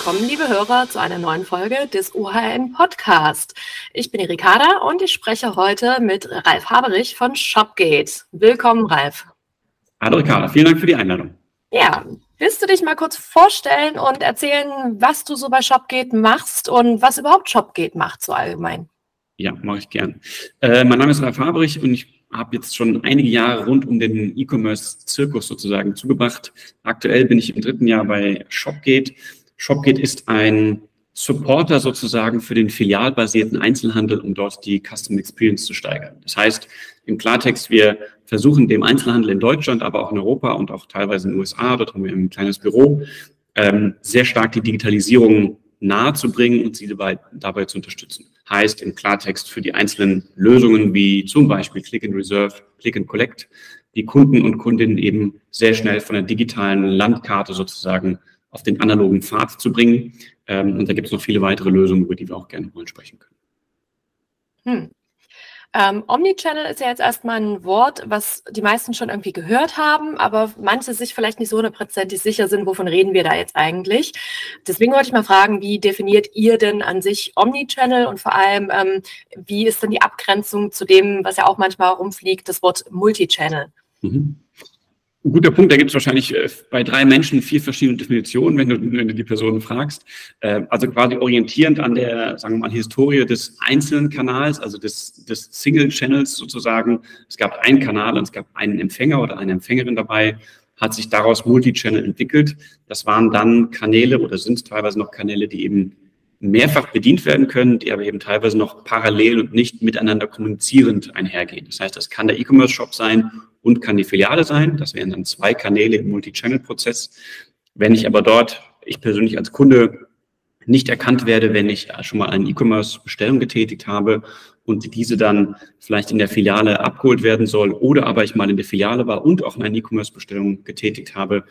willkommen, liebe Hörer, zu einer neuen Folge des OHN Podcast. Ich bin die Ricarda und ich spreche heute mit Ralf Haberich von Shopgate. Willkommen, Ralf. Hallo Ricarda, vielen Dank für die Einladung. Ja, willst du dich mal kurz vorstellen und erzählen, was du so bei Shopgate machst und was überhaupt Shopgate macht, so allgemein? Ja, mache ich gern. Äh, mein Name ist Ralf Haberich und ich habe jetzt schon einige Jahre rund um den E-Commerce-Zirkus sozusagen zugebracht. Aktuell bin ich im dritten Jahr bei Shopgate. Shopgate ist ein Supporter sozusagen für den filialbasierten Einzelhandel, um dort die Custom Experience zu steigern. Das heißt, im Klartext, wir versuchen dem Einzelhandel in Deutschland, aber auch in Europa und auch teilweise in den USA, dort haben wir ein kleines Büro, ähm, sehr stark die Digitalisierung nahe zu bringen und sie dabei, dabei zu unterstützen. Heißt im Klartext für die einzelnen Lösungen wie zum Beispiel Click and Reserve, Click and Collect, die Kunden und Kundinnen eben sehr schnell von der digitalen Landkarte sozusagen auf den analogen Pfad zu bringen. Ähm, und da gibt es noch viele weitere Lösungen, über die wir auch gerne mal sprechen können. Hm. Ähm, Omnichannel ist ja jetzt erstmal ein Wort, was die meisten schon irgendwie gehört haben, aber manche sich vielleicht nicht so hundertprozentig sicher sind, wovon reden wir da jetzt eigentlich. Deswegen wollte ich mal fragen, wie definiert ihr denn an sich Omnichannel und vor allem, ähm, wie ist denn die Abgrenzung zu dem, was ja auch manchmal rumfliegt, das Wort Multichannel? Mhm. Ein guter Punkt, da gibt es wahrscheinlich äh, bei drei Menschen vier verschiedene Definitionen, wenn du, wenn du die Personen fragst. Äh, also quasi orientierend an der, sagen wir mal, Historie des einzelnen Kanals, also des, des Single Channels sozusagen. Es gab einen Kanal und es gab einen Empfänger oder eine Empfängerin dabei, hat sich daraus Multichannel entwickelt. Das waren dann Kanäle oder sind teilweise noch Kanäle, die eben mehrfach bedient werden können, die aber eben teilweise noch parallel und nicht miteinander kommunizierend einhergehen. Das heißt, das kann der E-Commerce-Shop sein und kann die Filiale sein. Das wären dann zwei Kanäle im Multi-Channel-Prozess. Wenn ich aber dort, ich persönlich als Kunde, nicht erkannt werde, wenn ich schon mal eine E-Commerce-Bestellung getätigt habe und diese dann vielleicht in der Filiale abgeholt werden soll oder aber ich mal in der Filiale war und auch eine E-Commerce-Bestellung getätigt habe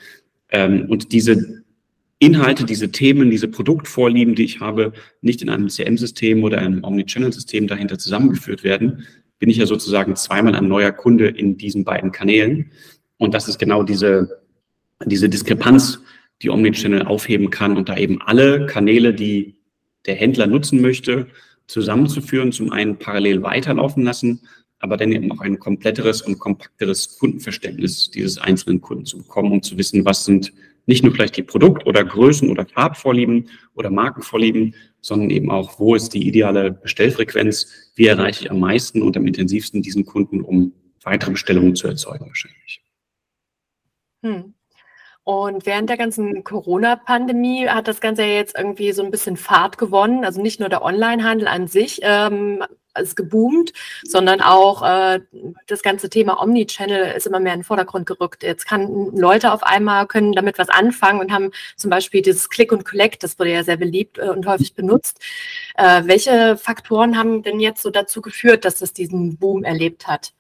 ähm, und diese Inhalte, diese Themen, diese Produktvorlieben, die ich habe, nicht in einem CM-System oder einem Omnichannel-System dahinter zusammengeführt werden, bin ich ja sozusagen zweimal ein neuer Kunde in diesen beiden Kanälen. Und das ist genau diese, diese Diskrepanz, die Omnichannel aufheben kann und da eben alle Kanäle, die der Händler nutzen möchte, zusammenzuführen, zum einen parallel weiterlaufen lassen, aber dann eben auch ein kompletteres und kompakteres Kundenverständnis dieses einzelnen Kunden zu bekommen, um zu wissen, was sind nicht nur vielleicht die Produkt- oder Größen- oder Farbvorlieben oder Markenvorlieben, sondern eben auch, wo ist die ideale Bestellfrequenz, wie erreiche ich am meisten und am intensivsten diesen Kunden, um weitere Bestellungen zu erzeugen wahrscheinlich. Hm. Und während der ganzen Corona-Pandemie hat das Ganze ja jetzt irgendwie so ein bisschen Fahrt gewonnen. Also nicht nur der Onlinehandel an sich ähm, ist geboomt, sondern auch äh, das ganze Thema Omnichannel ist immer mehr in den Vordergrund gerückt. Jetzt kann Leute auf einmal können damit was anfangen und haben zum Beispiel dieses Click und Collect, das wurde ja sehr beliebt äh, und häufig benutzt. Äh, welche Faktoren haben denn jetzt so dazu geführt, dass es diesen Boom erlebt hat?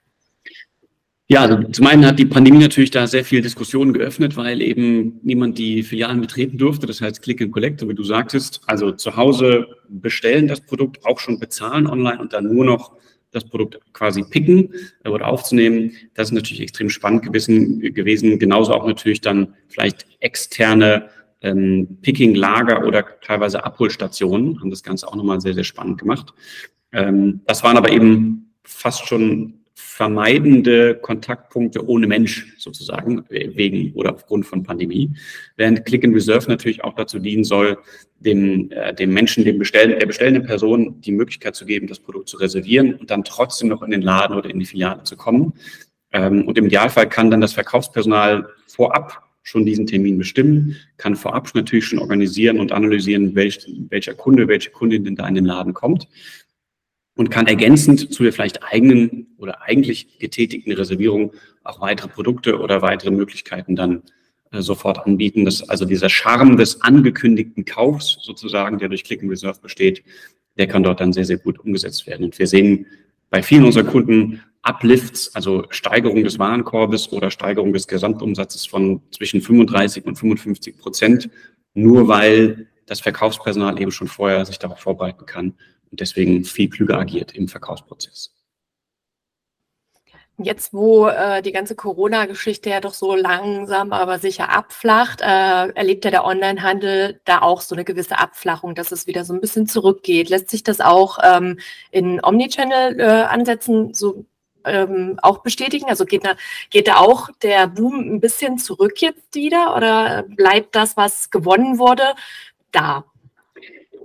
Ja, also zum einen hat die Pandemie natürlich da sehr viel Diskussionen geöffnet, weil eben niemand die Filialen betreten durfte. Das heißt Click and Collect, wie du sagtest, also zu Hause bestellen das Produkt, auch schon bezahlen online und dann nur noch das Produkt quasi picken äh, oder aufzunehmen. Das ist natürlich extrem spannend gewesen. gewesen. Genauso auch natürlich dann vielleicht externe ähm, Picking-Lager oder teilweise Abholstationen haben das Ganze auch nochmal sehr, sehr spannend gemacht. Ähm, das waren aber eben fast schon vermeidende Kontaktpunkte ohne Mensch sozusagen, wegen oder aufgrund von Pandemie. Während Click and Reserve natürlich auch dazu dienen soll, dem, äh, dem Menschen, dem bestellen, der bestellenden Person die Möglichkeit zu geben, das Produkt zu reservieren und dann trotzdem noch in den Laden oder in die Filiale zu kommen. Ähm, und im Idealfall kann dann das Verkaufspersonal vorab schon diesen Termin bestimmen, kann vorab natürlich schon organisieren und analysieren, welch, welcher Kunde, welche Kundin denn da in den Laden kommt und kann ergänzend zu der vielleicht eigenen oder eigentlich getätigten Reservierung auch weitere Produkte oder weitere Möglichkeiten dann äh, sofort anbieten. Das, also dieser Charme des angekündigten Kaufs sozusagen, der durch Click and Reserve besteht, der kann dort dann sehr, sehr gut umgesetzt werden. Und wir sehen bei vielen unserer Kunden Uplifts, also Steigerung des Warenkorbes oder Steigerung des Gesamtumsatzes von zwischen 35 und 55 Prozent, nur weil das Verkaufspersonal eben schon vorher sich darauf vorbereiten kann und deswegen viel klüger agiert im Verkaufsprozess. Jetzt, wo äh, die ganze Corona-Geschichte ja doch so langsam, aber sicher abflacht, äh, erlebt ja der Onlinehandel da auch so eine gewisse Abflachung, dass es wieder so ein bisschen zurückgeht. Lässt sich das auch ähm, in Omnichannel-Ansätzen äh, so ähm, auch bestätigen? Also geht da, geht da auch der Boom ein bisschen zurück jetzt wieder oder bleibt das, was gewonnen wurde, da?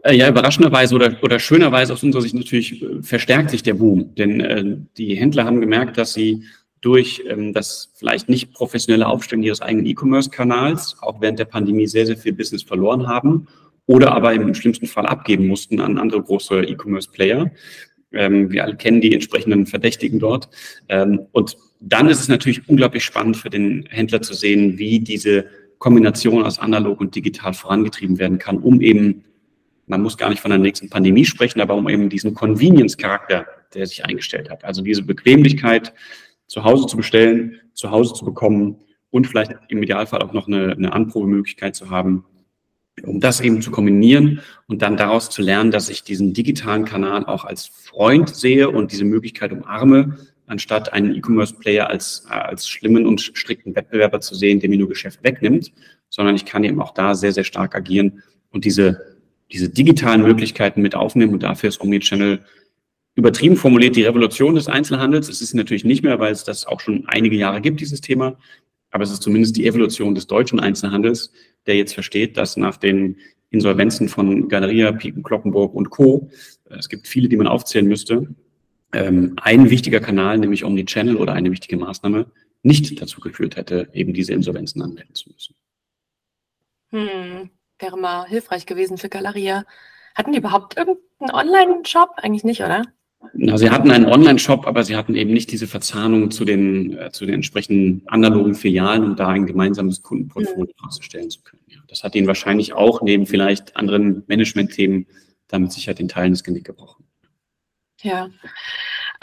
Äh, ja, überraschenderweise oder, oder schönerweise aus unserer Sicht natürlich äh, verstärkt sich der Boom. Denn äh, die Händler haben gemerkt, dass sie durch ähm, das vielleicht nicht professionelle Aufstellen ihres eigenen E-Commerce-Kanals auch während der Pandemie sehr, sehr viel Business verloren haben oder aber im schlimmsten Fall abgeben mussten an andere große E-Commerce-Player. Ähm, wir alle kennen die entsprechenden Verdächtigen dort. Ähm, und dann ist es natürlich unglaublich spannend für den Händler zu sehen, wie diese Kombination aus analog und digital vorangetrieben werden kann, um eben man muss gar nicht von der nächsten Pandemie sprechen, aber um eben diesen Convenience-Charakter, der sich eingestellt hat. Also diese Bequemlichkeit, zu Hause zu bestellen, zu Hause zu bekommen und vielleicht im Idealfall auch noch eine, eine Anprobemöglichkeit zu haben, um das eben zu kombinieren und dann daraus zu lernen, dass ich diesen digitalen Kanal auch als Freund sehe und diese Möglichkeit umarme, anstatt einen E-Commerce-Player als, als schlimmen und strikten Wettbewerber zu sehen, der mir nur Geschäft wegnimmt, sondern ich kann eben auch da sehr, sehr stark agieren und diese diese digitalen Möglichkeiten mit aufnehmen und dafür ist Omnichannel übertrieben formuliert die Revolution des Einzelhandels. Es ist natürlich nicht mehr, weil es das auch schon einige Jahre gibt, dieses Thema, aber es ist zumindest die Evolution des deutschen Einzelhandels, der jetzt versteht, dass nach den Insolvenzen von Galeria, Piken, Kloppenburg und Co., äh, es gibt viele, die man aufzählen müsste, ähm, ein wichtiger Kanal, nämlich Omnichannel oder eine wichtige Maßnahme, nicht dazu geführt hätte, eben diese Insolvenzen anmelden zu müssen. Hm, wäre mal hilfreich gewesen für Galeria. Hatten die überhaupt irgendeinen Online-Shop? Eigentlich nicht, oder? Na, sie hatten einen Online-Shop, aber sie hatten eben nicht diese Verzahnung zu den, äh, zu den entsprechenden analogen Filialen, um da ein gemeinsames Kundenportfolio mhm. auszustellen zu können. Ja, das hat ihnen wahrscheinlich auch neben vielleicht anderen Management-Themen damit sicher den Teilen des Genick gebrochen. Ja.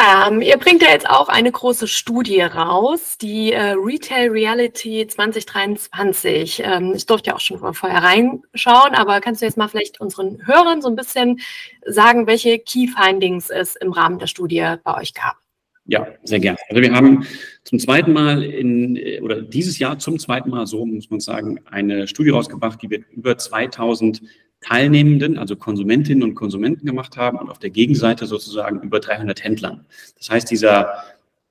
Ähm, ihr bringt ja jetzt auch eine große Studie raus, die äh, Retail Reality 2023. Ähm, ich durfte ja auch schon vorher reinschauen, aber kannst du jetzt mal vielleicht unseren Hörern so ein bisschen sagen, welche Key Findings es im Rahmen der Studie bei euch gab? Ja, sehr gerne. Also wir haben zum zweiten Mal in, oder dieses Jahr zum zweiten Mal, so muss man sagen, eine Studie rausgebracht, die wir über 2000 Teilnehmenden, also Konsumentinnen und Konsumenten gemacht haben und auf der Gegenseite sozusagen über 300 Händlern. Das heißt, dieser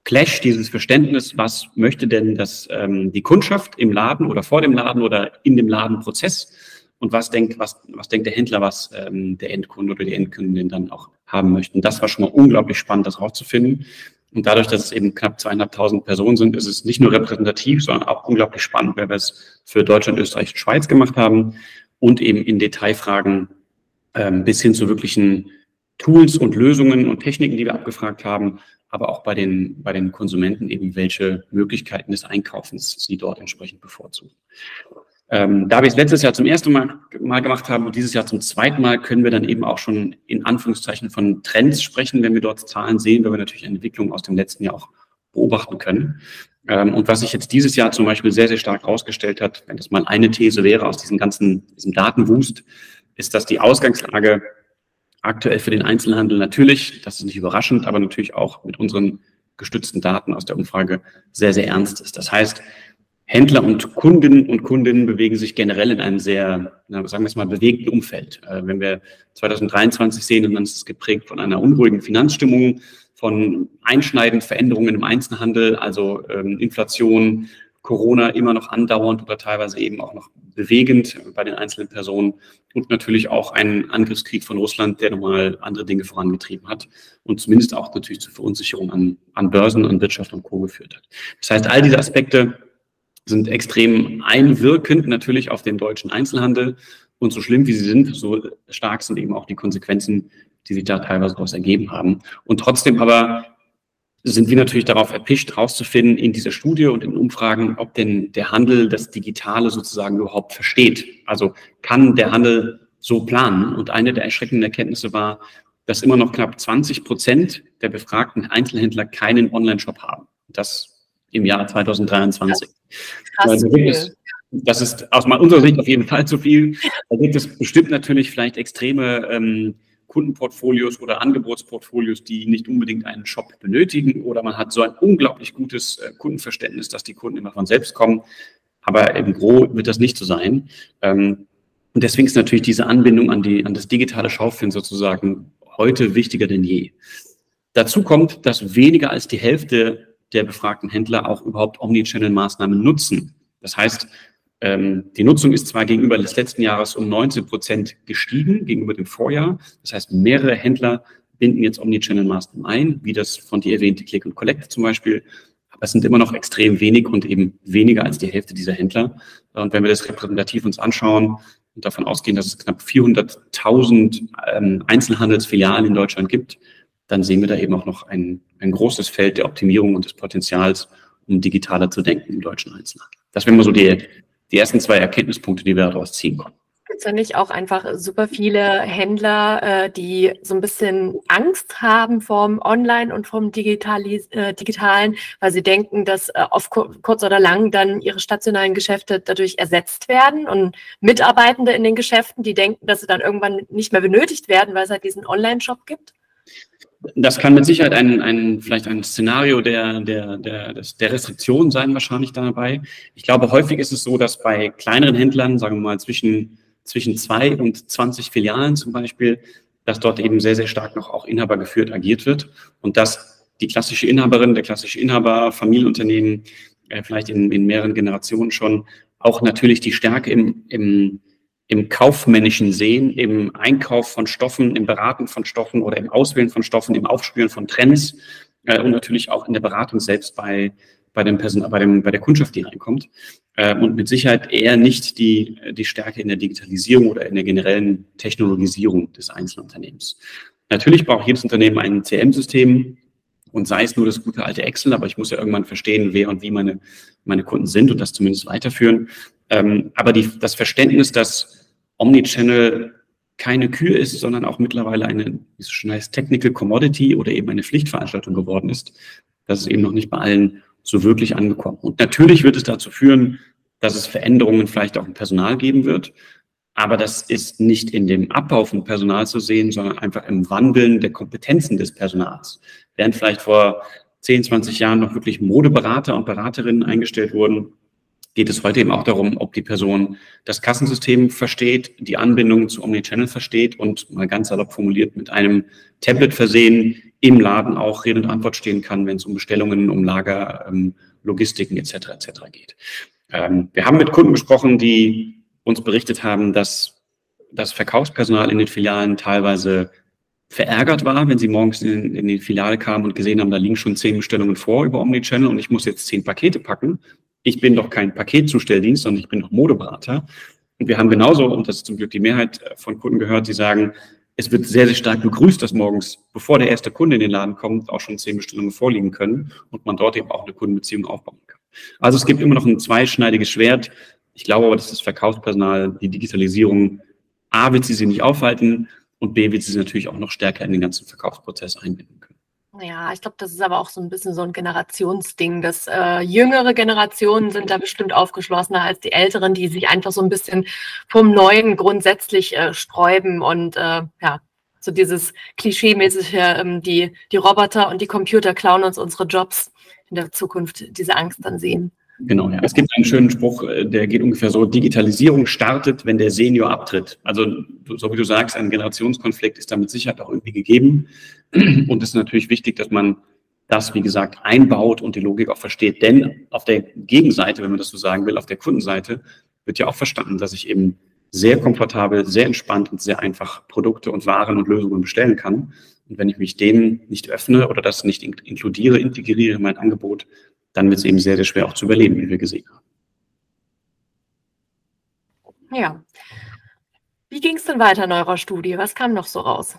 Clash, dieses Verständnis, was möchte denn das, ähm, die Kundschaft im Laden oder vor dem Laden oder in dem Ladenprozess und was denkt, was, was denkt der Händler, was ähm, der Endkunde oder die Endkundin dann auch haben möchten. Das war schon mal unglaublich spannend, das rauszufinden. Und dadurch, dass es eben knapp zweieinhalbtausend Personen sind, ist es nicht nur repräsentativ, sondern auch unglaublich spannend, weil wir es für Deutschland, Österreich und Schweiz gemacht haben und eben in Detailfragen ähm, bis hin zu wirklichen Tools und Lösungen und Techniken, die wir abgefragt haben, aber auch bei den, bei den Konsumenten eben, welche Möglichkeiten des Einkaufens sie dort entsprechend bevorzugen. Ähm, da wir es letztes Jahr zum ersten Mal, mal gemacht haben und dieses Jahr zum zweiten Mal, können wir dann eben auch schon in Anführungszeichen von Trends sprechen, wenn wir dort Zahlen sehen, weil wir natürlich eine Entwicklung aus dem letzten Jahr auch beobachten können. Ähm, und was sich jetzt dieses Jahr zum Beispiel sehr, sehr stark herausgestellt hat, wenn das mal eine These wäre aus diesem ganzen, diesem Datenwust, ist, dass die Ausgangslage aktuell für den Einzelhandel natürlich, das ist nicht überraschend, aber natürlich auch mit unseren gestützten Daten aus der Umfrage sehr, sehr ernst ist. Das heißt, Händler und Kundinnen und Kundinnen bewegen sich generell in einem sehr, sagen wir es mal, bewegten Umfeld. Äh, wenn wir 2023 sehen, dann ist es geprägt von einer unruhigen Finanzstimmung, von einschneidenden Veränderungen im Einzelhandel, also ähm, Inflation, Corona immer noch andauernd oder teilweise eben auch noch bewegend bei den einzelnen Personen und natürlich auch ein Angriffskrieg von Russland, der nochmal andere Dinge vorangetrieben hat und zumindest auch natürlich zur Verunsicherung an, an Börsen, an Wirtschaft und Co. geführt hat. Das heißt, all diese Aspekte sind extrem einwirkend natürlich auf den deutschen Einzelhandel und so schlimm wie sie sind, so stark sind eben auch die Konsequenzen, die sich da teilweise daraus ergeben haben. Und trotzdem aber sind wir natürlich darauf erpicht, herauszufinden in dieser Studie und in Umfragen, ob denn der Handel das Digitale sozusagen überhaupt versteht. Also kann der Handel so planen? Und eine der erschreckenden Erkenntnisse war, dass immer noch knapp 20 Prozent der befragten Einzelhändler keinen Online-Shop haben. Das im Jahr 2023. Krass. Also das ist aus unserer Sicht auf jeden Fall zu viel. Da gibt es bestimmt natürlich vielleicht extreme ähm, Kundenportfolios oder Angebotsportfolios, die nicht unbedingt einen Shop benötigen oder man hat so ein unglaublich gutes äh, Kundenverständnis, dass die Kunden immer von selbst kommen. Aber im Gro wird das nicht so sein. Ähm, und deswegen ist natürlich diese Anbindung an, die, an das digitale Schaufenster sozusagen heute wichtiger denn je. Dazu kommt, dass weniger als die Hälfte der befragten Händler auch überhaupt Omnichannel-Maßnahmen nutzen. Das heißt, die Nutzung ist zwar gegenüber des letzten Jahres um 19 Prozent gestiegen, gegenüber dem Vorjahr. Das heißt, mehrere Händler binden jetzt Omnichannel-Maßnahmen ein, wie das von dir erwähnte Click und Collect zum Beispiel. Aber es sind immer noch extrem wenig und eben weniger als die Hälfte dieser Händler. Und wenn wir das repräsentativ uns anschauen und davon ausgehen, dass es knapp 400.000 ähm, Einzelhandelsfilialen in Deutschland gibt, dann sehen wir da eben auch noch ein, ein großes Feld der Optimierung und des Potenzials, um digitaler zu denken im deutschen Einzelhandel. Das wären mal so die, die ersten zwei Erkenntnispunkte, die wir daraus ziehen konnten. Gibt es nicht auch einfach super viele Händler, äh, die so ein bisschen Angst haben vom Online und vom äh, Digitalen, weil sie denken, dass äh, auf kurz oder lang dann ihre stationalen Geschäfte dadurch ersetzt werden und Mitarbeitende in den Geschäften, die denken, dass sie dann irgendwann nicht mehr benötigt werden, weil es halt diesen Online-Shop gibt? Das kann mit Sicherheit ein, ein vielleicht ein Szenario der, der, der, der Restriktion sein, wahrscheinlich dabei. Ich glaube, häufig ist es so, dass bei kleineren Händlern, sagen wir mal zwischen, zwischen zwei und 20 Filialen zum Beispiel, dass dort eben sehr, sehr stark noch auch Inhaber geführt agiert wird und dass die klassische Inhaberin, der klassische Inhaber, Familienunternehmen, äh, vielleicht in, in mehreren Generationen schon auch natürlich die Stärke im, im im kaufmännischen Sehen, im Einkauf von Stoffen, im Beraten von Stoffen oder im Auswählen von Stoffen, im Aufspüren von Trends äh, und natürlich auch in der Beratung selbst bei, bei, dem Person, bei, dem, bei der Kundschaft, die reinkommt. Äh, und mit Sicherheit eher nicht die, die Stärke in der Digitalisierung oder in der generellen Technologisierung des Einzelunternehmens. Natürlich braucht jedes Unternehmen ein CM-System, und sei es nur das gute alte Excel, aber ich muss ja irgendwann verstehen, wer und wie meine, meine Kunden sind und das zumindest weiterführen. Ähm, aber die, das Verständnis, dass Omnichannel keine Kür ist, sondern auch mittlerweile eine, wie es schon heißt, Technical Commodity oder eben eine Pflichtveranstaltung geworden ist. Das ist eben noch nicht bei allen so wirklich angekommen. Und natürlich wird es dazu führen, dass es Veränderungen vielleicht auch im Personal geben wird. Aber das ist nicht in dem Abbau von Personal zu sehen, sondern einfach im Wandeln der Kompetenzen des Personals. Während vielleicht vor 10, 20 Jahren noch wirklich Modeberater und Beraterinnen eingestellt wurden, geht es heute eben auch darum, ob die Person das Kassensystem versteht, die Anbindung zu Omnichannel versteht und mal ganz salopp formuliert mit einem Tablet versehen im Laden auch Rede und Antwort stehen kann, wenn es um Bestellungen, um Lager, ähm, Logistiken etc. etc. geht. Ähm, wir haben mit Kunden gesprochen, die uns berichtet haben, dass das Verkaufspersonal in den Filialen teilweise verärgert war, wenn sie morgens in, in die Filiale kamen und gesehen haben, da liegen schon zehn Bestellungen vor über Omnichannel und ich muss jetzt zehn Pakete packen ich bin doch kein Paketzustelldienst, sondern ich bin doch Modeberater. Und wir haben genauso, und das ist zum Glück die Mehrheit von Kunden gehört, die sagen, es wird sehr, sehr stark begrüßt, dass morgens, bevor der erste Kunde in den Laden kommt, auch schon zehn Bestellungen vorliegen können und man dort eben auch eine Kundenbeziehung aufbauen kann. Also es gibt immer noch ein zweischneidiges Schwert. Ich glaube aber, dass das Verkaufspersonal, die Digitalisierung, A, wird sie sie nicht aufhalten und B, wird sie sie natürlich auch noch stärker in den ganzen Verkaufsprozess einbinden. Ja, ich glaube, das ist aber auch so ein bisschen so ein Generationsding. Dass äh, jüngere Generationen sind da bestimmt aufgeschlossener als die älteren, die sich einfach so ein bisschen vom Neuen grundsätzlich äh, sträuben und äh, ja, so dieses Klischee-mäßige, ähm, die, die Roboter und die Computer klauen uns unsere Jobs in der Zukunft, diese Angst dann sehen. Genau, ja. Es gibt einen schönen Spruch, äh, der geht ungefähr so, Digitalisierung startet, wenn der Senior abtritt. Also, so wie du sagst, ein Generationskonflikt ist damit Sicherheit auch irgendwie gegeben. Und es ist natürlich wichtig, dass man das, wie gesagt, einbaut und die Logik auch versteht. Denn auf der Gegenseite, wenn man das so sagen will, auf der Kundenseite, wird ja auch verstanden, dass ich eben sehr komfortabel, sehr entspannt und sehr einfach Produkte und Waren und Lösungen bestellen kann. Und wenn ich mich dem nicht öffne oder das nicht inkludiere, integriere in mein Angebot, dann wird es eben sehr, sehr schwer auch zu überleben, wie wir gesehen haben. Ja. Wie ging es denn weiter in eurer Studie? Was kam noch so raus?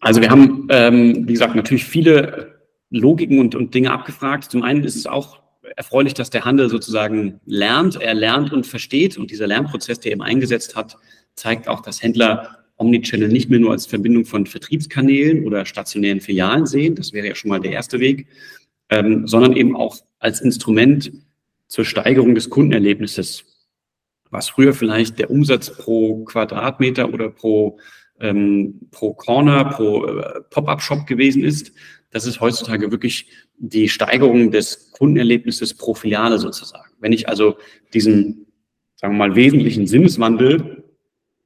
Also wir haben, ähm, wie gesagt, natürlich viele Logiken und, und Dinge abgefragt. Zum einen ist es auch erfreulich, dass der Handel sozusagen lernt. Er lernt und versteht. Und dieser Lernprozess, der eben eingesetzt hat, zeigt auch, dass Händler Omnichannel nicht mehr nur als Verbindung von Vertriebskanälen oder stationären Filialen sehen. Das wäre ja schon mal der erste Weg, ähm, sondern eben auch als Instrument zur Steigerung des Kundenerlebnisses. Was früher vielleicht der Umsatz pro Quadratmeter oder pro ähm, pro Corner, pro äh, Pop-up-Shop gewesen ist. Das ist heutzutage wirklich die Steigerung des Kundenerlebnisses pro Filiale sozusagen. Wenn ich also diesen, sagen wir mal, wesentlichen Sinneswandel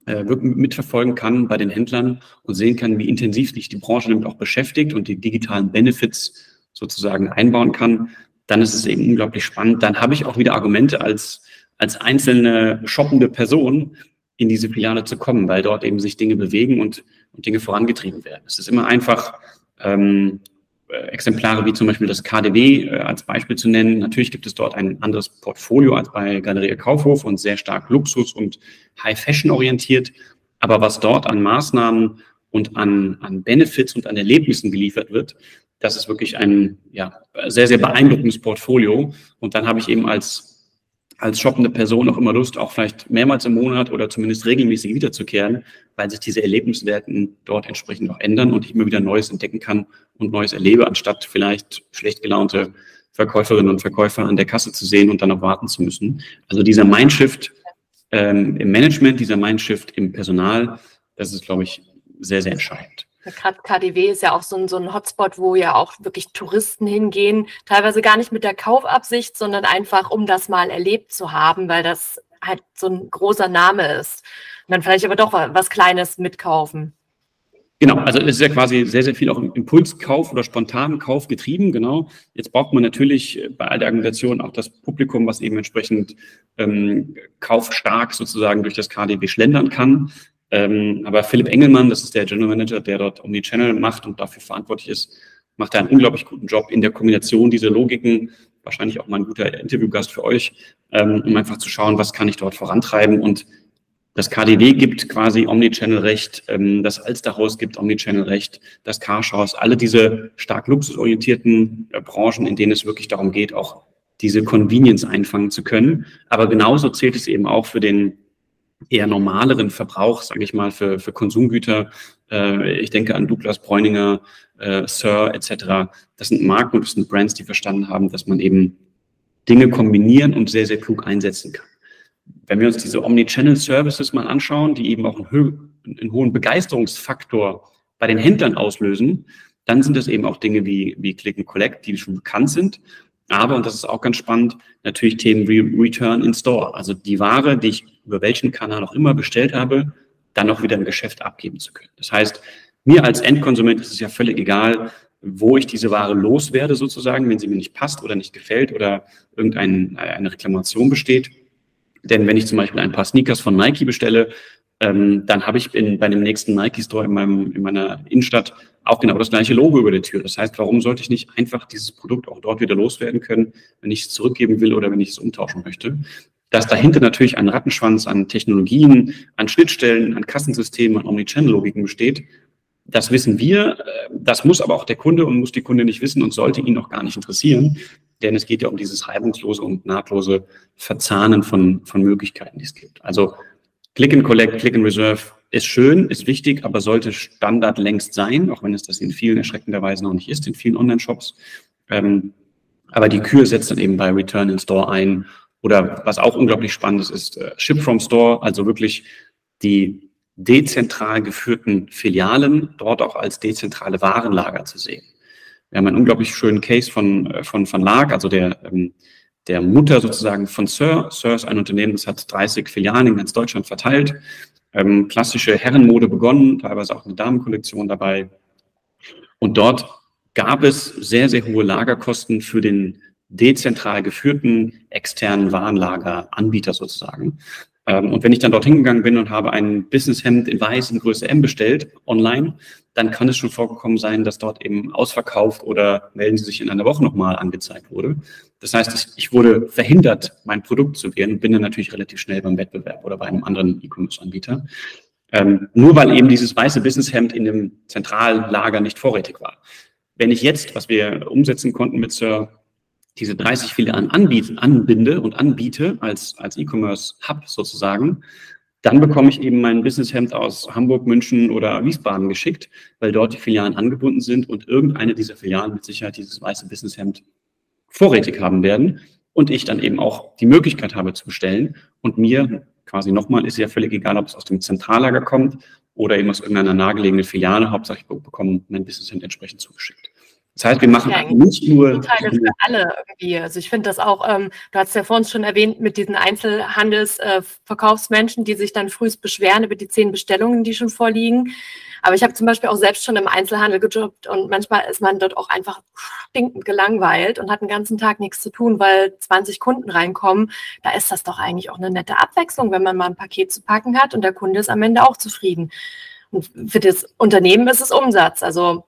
äh, mitverfolgen kann bei den Händlern und sehen kann, wie intensiv sich die Branche damit auch beschäftigt und die digitalen Benefits sozusagen einbauen kann, dann ist es eben unglaublich spannend. Dann habe ich auch wieder Argumente als, als einzelne shoppende Person in diese Filiale zu kommen, weil dort eben sich Dinge bewegen und, und Dinge vorangetrieben werden. Es ist immer einfach, ähm, äh, Exemplare wie zum Beispiel das KDW äh, als Beispiel zu nennen. Natürlich gibt es dort ein anderes Portfolio als bei Galerie Kaufhof und sehr stark Luxus und High Fashion orientiert. Aber was dort an Maßnahmen und an, an Benefits und an Erlebnissen geliefert wird, das ist wirklich ein ja, sehr, sehr beeindruckendes Portfolio. Und dann habe ich eben als als shoppende Person auch immer Lust, auch vielleicht mehrmals im Monat oder zumindest regelmäßig wiederzukehren, weil sich diese Erlebniswerten dort entsprechend auch ändern und ich immer wieder Neues entdecken kann und Neues erlebe, anstatt vielleicht schlecht gelaunte Verkäuferinnen und Verkäufer an der Kasse zu sehen und dann auch warten zu müssen. Also dieser Mindshift ähm, im Management, dieser Mindshift im Personal, das ist, glaube ich, sehr, sehr entscheidend. Gerade KDW ist ja auch so ein, so ein Hotspot, wo ja auch wirklich Touristen hingehen, teilweise gar nicht mit der Kaufabsicht, sondern einfach, um das mal erlebt zu haben, weil das halt so ein großer Name ist. Und dann vielleicht aber doch was Kleines mitkaufen. Genau, also es ist ja quasi sehr, sehr viel auch im Impulskauf oder spontanen Kauf getrieben, genau. Jetzt braucht man natürlich bei all der Argumentation auch das Publikum, was eben entsprechend ähm, kaufstark sozusagen durch das KDW schlendern kann. Ähm, aber Philipp Engelmann, das ist der General Manager, der dort Omnichannel macht und dafür verantwortlich ist, macht einen unglaublich guten Job in der Kombination dieser Logiken. Wahrscheinlich auch mal ein guter Interviewgast für euch, ähm, um einfach zu schauen, was kann ich dort vorantreiben. Und das KDW gibt quasi Omnichannel-Recht, ähm, das Alsterhaus gibt Omnichannel-Recht, das Carshaus, alle diese stark luxusorientierten äh, Branchen, in denen es wirklich darum geht, auch diese Convenience einfangen zu können. Aber genauso zählt es eben auch für den eher normaleren Verbrauch, sage ich mal, für, für Konsumgüter. Äh, ich denke an Douglas Bräuninger, äh, Sir etc. Das sind Marken und das sind Brands, die verstanden haben, dass man eben Dinge kombinieren und sehr, sehr klug einsetzen kann. Wenn wir uns diese Omnichannel-Services mal anschauen, die eben auch einen, einen hohen Begeisterungsfaktor bei den Händlern auslösen, dann sind das eben auch Dinge wie, wie Click and Collect, die schon bekannt sind aber, und das ist auch ganz spannend, natürlich Themen wie Return in Store. Also die Ware, die ich über welchen Kanal auch immer bestellt habe, dann auch wieder im Geschäft abgeben zu können. Das heißt, mir als Endkonsument ist es ja völlig egal, wo ich diese Ware loswerde sozusagen, wenn sie mir nicht passt oder nicht gefällt oder irgendeine Reklamation besteht. Denn wenn ich zum Beispiel ein paar Sneakers von Nike bestelle, ähm, dann habe ich in, bei dem nächsten Nike-Store in, meinem, in meiner Innenstadt auch genau das gleiche Logo über der Tür. Das heißt, warum sollte ich nicht einfach dieses Produkt auch dort wieder loswerden können, wenn ich es zurückgeben will oder wenn ich es umtauschen möchte? Dass dahinter natürlich ein Rattenschwanz an Technologien, an Schnittstellen, an Kassensystemen, an Omnichannel-Logiken besteht, das wissen wir. Das muss aber auch der Kunde und muss die Kunde nicht wissen und sollte ihn auch gar nicht interessieren. Denn es geht ja um dieses reibungslose und nahtlose Verzahnen von, von Möglichkeiten, die es gibt. Also Click and Collect, Click and Reserve ist schön, ist wichtig, aber sollte Standard längst sein, auch wenn es das in vielen erschreckenderweise noch nicht ist, in vielen Online-Shops. Ähm, aber die Kür setzt dann eben bei Return in Store ein. Oder was auch unglaublich spannend ist, äh, Ship from Store, also wirklich die dezentral geführten Filialen dort auch als dezentrale Warenlager zu sehen. Wir haben einen unglaublich schönen Case von, äh, von Van Laak, also der ähm, der Mutter sozusagen von Sir. Sir ist ein Unternehmen, das hat 30 Filialen in ganz Deutschland verteilt. Ähm, klassische Herrenmode begonnen, teilweise auch eine Damenkollektion dabei. Und dort gab es sehr, sehr hohe Lagerkosten für den dezentral geführten externen Warenlageranbieter sozusagen. Ähm, und wenn ich dann dorthin gegangen bin und habe ein Businesshemd in weiß in Größe M bestellt, online, dann kann es schon vorgekommen sein, dass dort eben ausverkauft oder melden Sie sich in einer Woche nochmal angezeigt wurde. Das heißt, ich wurde verhindert, mein Produkt zu wählen und bin dann natürlich relativ schnell beim Wettbewerb oder bei einem anderen E-Commerce-Anbieter. Ähm, nur weil eben dieses weiße Businesshemd in dem Zentrallager nicht vorrätig war. Wenn ich jetzt, was wir umsetzen konnten mit Sir, diese 30 Filialen anbiete, anbinde und anbiete als, als E-Commerce-Hub sozusagen, dann bekomme ich eben mein Businesshemd aus Hamburg, München oder Wiesbaden geschickt, weil dort die Filialen angebunden sind und irgendeine dieser Filialen mit Sicherheit dieses weiße Businesshemd vorrätig haben werden und ich dann eben auch die Möglichkeit habe zu bestellen und mir quasi nochmal ist ja völlig egal, ob es aus dem Zentrallager kommt oder eben aus irgendeiner nahegelegenen Filiale. Hauptsache ich bekomme mein Business entsprechend zugeschickt. Das heißt, wir machen ja, nicht nur Teile für alle irgendwie. Also ich finde das auch, ähm, du hast ja vorhin schon erwähnt, mit diesen Einzelhandelsverkaufsmenschen, äh, die sich dann frühst beschweren über die zehn Bestellungen, die schon vorliegen. Aber ich habe zum Beispiel auch selbst schon im Einzelhandel gejobbt und manchmal ist man dort auch einfach stinkend gelangweilt und hat den ganzen Tag nichts zu tun, weil 20 Kunden reinkommen. Da ist das doch eigentlich auch eine nette Abwechslung, wenn man mal ein Paket zu packen hat und der Kunde ist am Ende auch zufrieden. Und für das Unternehmen ist es Umsatz. Also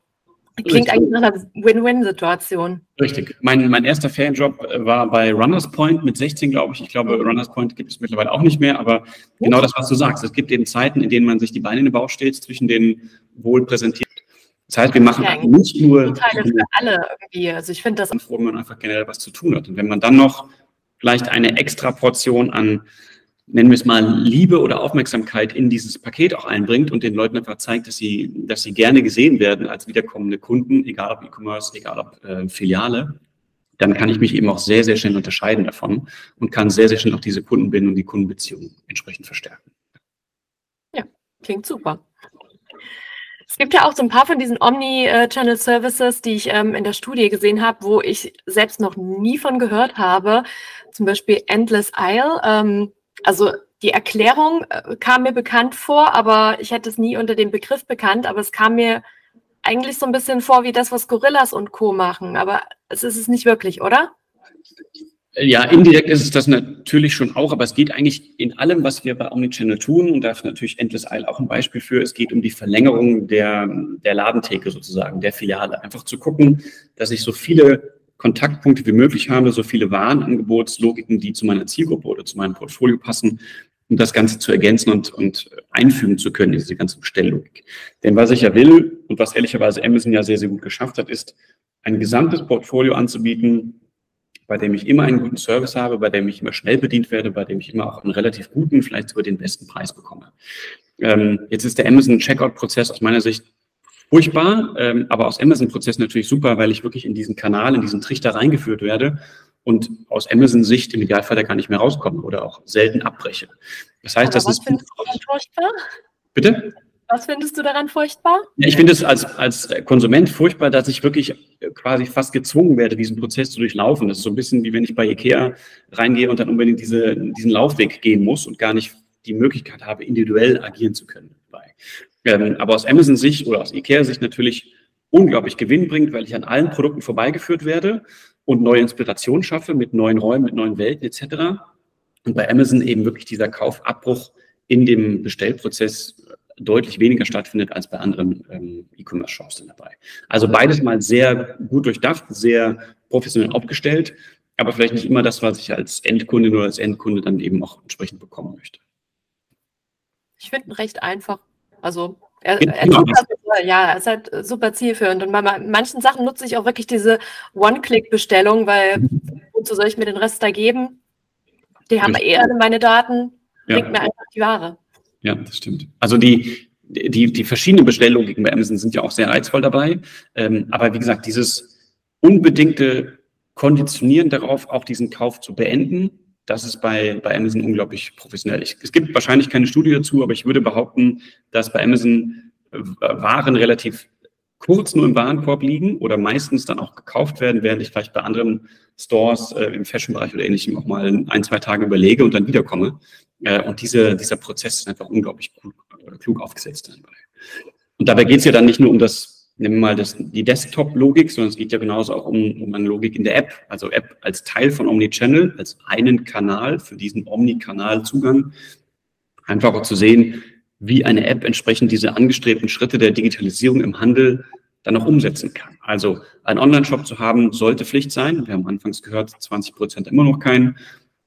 Klingt eigentlich nach einer Win-Win-Situation. Richtig. Mein, mein erster Ferienjob äh, war bei Runners Point mit 16, glaube ich. Ich glaube, mhm. Runners Point gibt es mittlerweile auch nicht mehr, aber genau das, was du sagst. Es gibt eben Zeiten, in denen man sich die Beine in den Bauch steht, zwischen den wohl präsentiert. Das heißt, wir machen ja, nicht nur Teile für alle irgendwie. Also ich finde das, wo man einfach generell was zu tun hat. Und wenn man dann noch vielleicht eine extra Portion an nennen wir es mal, Liebe oder Aufmerksamkeit in dieses Paket auch einbringt und den Leuten einfach zeigt, dass sie, dass sie gerne gesehen werden als wiederkommende Kunden, egal ob E-Commerce, egal ob äh, Filiale, dann kann ich mich eben auch sehr, sehr schnell unterscheiden davon und kann sehr, sehr schnell auch diese Kundenbindung, die Kundenbeziehung entsprechend verstärken. Ja, klingt super. Es gibt ja auch so ein paar von diesen Omni-Channel Services, die ich ähm, in der Studie gesehen habe, wo ich selbst noch nie von gehört habe. Zum Beispiel Endless Isle. Ähm, also die Erklärung äh, kam mir bekannt vor, aber ich hätte es nie unter dem Begriff bekannt, aber es kam mir eigentlich so ein bisschen vor wie das, was Gorillas und Co. machen, aber es ist es nicht wirklich, oder? Ja, indirekt ist es das natürlich schon auch, aber es geht eigentlich in allem, was wir bei Omnichannel tun, und da ist natürlich Endless Isle auch ein Beispiel für, es geht um die Verlängerung der, der Ladentheke sozusagen, der Filiale. Einfach zu gucken, dass ich so viele Kontaktpunkte wie möglich habe, so viele Warenangebotslogiken, die zu meiner Zielgruppe oder zu meinem Portfolio passen, um das Ganze zu ergänzen und, und einfügen zu können, diese ganze Bestelllogik. Denn was ich ja will und was ehrlicherweise Amazon ja sehr, sehr gut geschafft hat, ist, ein gesamtes Portfolio anzubieten, bei dem ich immer einen guten Service habe, bei dem ich immer schnell bedient werde, bei dem ich immer auch einen relativ guten, vielleicht sogar den besten Preis bekomme. Ähm, jetzt ist der Amazon Checkout-Prozess aus meiner Sicht furchtbar, ähm, aber aus Amazon-Prozess natürlich super, weil ich wirklich in diesen Kanal, in diesen Trichter reingeführt werde und aus Amazon-Sicht im Idealfall da gar nicht mehr rauskomme oder auch selten abbreche. Das heißt, aber das was ist. Findest du daran furchtbar? Bitte? Was findest du daran furchtbar? Ja, ich finde es als, als Konsument furchtbar, dass ich wirklich quasi fast gezwungen werde, diesen Prozess zu durchlaufen. Das ist so ein bisschen wie wenn ich bei Ikea reingehe und dann unbedingt diese, diesen Laufweg gehen muss und gar nicht die Möglichkeit habe, individuell agieren zu können. Ähm, aber aus Amazon-Sicht oder aus IKEA-Sicht natürlich unglaublich Gewinn bringt, weil ich an allen Produkten vorbeigeführt werde und neue Inspiration schaffe mit neuen Räumen, mit neuen Welten etc. Und bei Amazon eben wirklich dieser Kaufabbruch in dem Bestellprozess deutlich weniger stattfindet als bei anderen ähm, E-Commerce-Shops dabei. Also beides mal sehr gut durchdacht, sehr professionell aufgestellt, aber vielleicht nicht immer das, was ich als Endkunde oder als Endkunde dann eben auch entsprechend bekommen möchte. Ich finde ihn recht einfach also er, er genau. super, ja, ist halt super zielführend. Und bei manchen Sachen nutze ich auch wirklich diese One-Click-Bestellung, weil wozu soll ich mir den Rest da geben? Die haben eh alle meine Daten, bringt ja. mir einfach die Ware. Ja, das stimmt. Also die, die, die verschiedenen Bestelllogiken bei Amazon sind ja auch sehr reizvoll dabei. Ähm, aber wie gesagt, dieses unbedingte Konditionieren darauf, auch diesen Kauf zu beenden, das ist bei, bei Amazon unglaublich professionell. Ich, es gibt wahrscheinlich keine Studie dazu, aber ich würde behaupten, dass bei Amazon äh, Waren relativ kurz nur im Warenkorb liegen oder meistens dann auch gekauft werden, während ich vielleicht bei anderen Stores äh, im Fashion-Bereich oder ähnlichem auch mal ein, zwei Tage überlege und dann wiederkomme. Äh, und diese, dieser Prozess ist einfach unglaublich klug, äh, klug aufgesetzt. Und dabei geht es ja dann nicht nur um das nehmen wir mal das, die Desktop-Logik, sondern es geht ja genauso auch um, um eine Logik in der App. Also App als Teil von Omnichannel, als einen Kanal für diesen Omnikanal-Zugang. Einfach auch zu sehen, wie eine App entsprechend diese angestrebten Schritte der Digitalisierung im Handel dann auch umsetzen kann. Also ein Online-Shop zu haben, sollte Pflicht sein. Wir haben anfangs gehört, 20 Prozent immer noch keinen.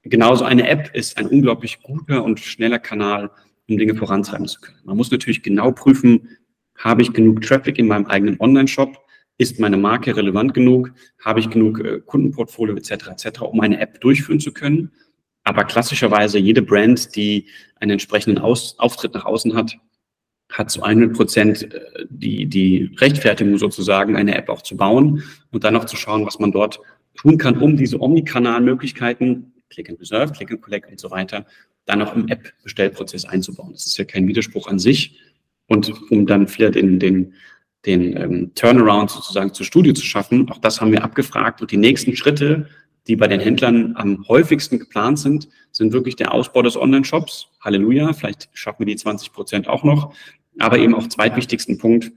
Genauso eine App ist ein unglaublich guter und schneller Kanal, um Dinge vorantreiben zu können. Man muss natürlich genau prüfen, habe ich genug Traffic in meinem eigenen Online-Shop? Ist meine Marke relevant genug? Habe ich genug äh, Kundenportfolio etc. etc., um eine App durchführen zu können? Aber klassischerweise jede Brand, die einen entsprechenden Aus Auftritt nach außen hat, hat zu 100 Prozent äh, die, die Rechtfertigung sozusagen, eine App auch zu bauen und dann noch zu schauen, was man dort tun kann, um diese Omnikanal-Möglichkeiten, Click and Reserve, Click and Collect und so weiter, dann auch im App-Bestellprozess einzubauen. Das ist ja kein Widerspruch an sich, Und um dann vielleicht den, den, den ähm, Turnaround sozusagen zur Studie zu schaffen, auch das haben wir abgefragt. Und die nächsten Schritte, die bei den Händlern am häufigsten geplant sind, sind wirklich der Ausbau des Online-Shops. Halleluja, vielleicht schaffen wir die 20 Prozent auch noch. Aber eben auch zweitwichtigsten Punkt,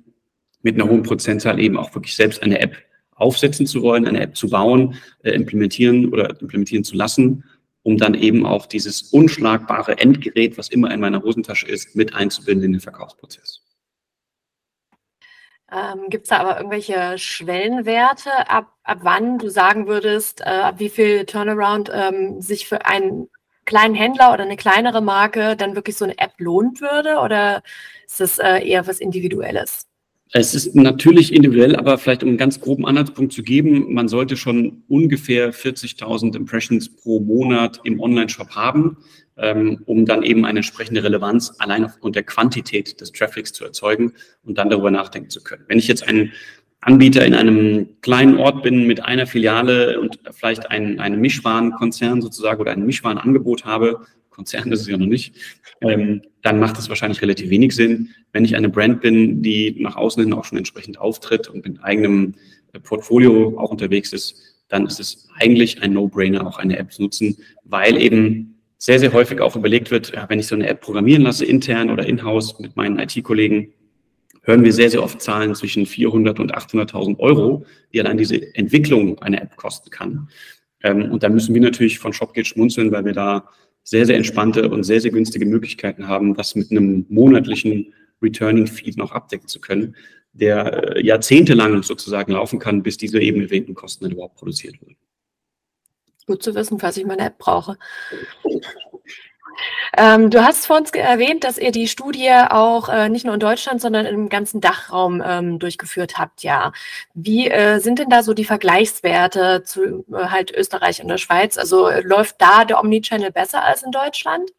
mit einer hohen Prozentzahl eben auch wirklich selbst eine App aufsetzen zu wollen, eine App zu bauen, äh, implementieren oder implementieren zu lassen, um dann eben auch dieses unschlagbare Endgerät, was immer in meiner Hosentasche ist, mit einzubinden in den Verkaufsprozess. Ähm, Gibt es da aber irgendwelche Schwellenwerte, ab, ab wann du sagen würdest, äh, ab wie viel Turnaround ähm, sich für einen kleinen Händler oder eine kleinere Marke dann wirklich so eine App lohnt würde? Oder ist das äh, eher was Individuelles? Es ist natürlich individuell, aber vielleicht um einen ganz groben Anhaltspunkt zu geben, man sollte schon ungefähr 40.000 Impressions pro Monat im Online-Shop haben, ähm, um dann eben eine entsprechende Relevanz allein aufgrund der Quantität des Traffics zu erzeugen und dann darüber nachdenken zu können. Wenn ich jetzt ein Anbieter in einem kleinen Ort bin mit einer Filiale und vielleicht ein, einem Mischwarenkonzern sozusagen oder ein Mischwarenangebot habe, Konzern ist es ja noch nicht, ähm, dann macht es wahrscheinlich relativ wenig Sinn. Wenn ich eine Brand bin, die nach außen hin auch schon entsprechend auftritt und mit eigenem äh, Portfolio auch unterwegs ist, dann ist es eigentlich ein No-Brainer, auch eine App zu nutzen, weil eben sehr, sehr häufig auch überlegt wird, wenn ich so eine App programmieren lasse, intern oder in-house mit meinen IT-Kollegen, hören wir sehr, sehr oft Zahlen zwischen 400 und 800.000 Euro, die allein diese Entwicklung einer App kosten kann. Ähm, und da müssen wir natürlich von ShopGate schmunzeln, weil wir da sehr, sehr entspannte und sehr, sehr günstige Möglichkeiten haben, das mit einem monatlichen Returning Feed noch abdecken zu können, der äh, jahrzehntelang sozusagen laufen kann, bis diese eben erwähnten Kosten dann überhaupt produziert wurden. Gut zu wissen, falls ich meine App brauche. Ähm, du hast vor uns erwähnt, dass ihr die Studie auch äh, nicht nur in Deutschland, sondern im ganzen Dachraum ähm, durchgeführt habt, ja. Wie äh, sind denn da so die Vergleichswerte zu äh, halt Österreich und der Schweiz? Also läuft da der Omnichannel besser als in Deutschland?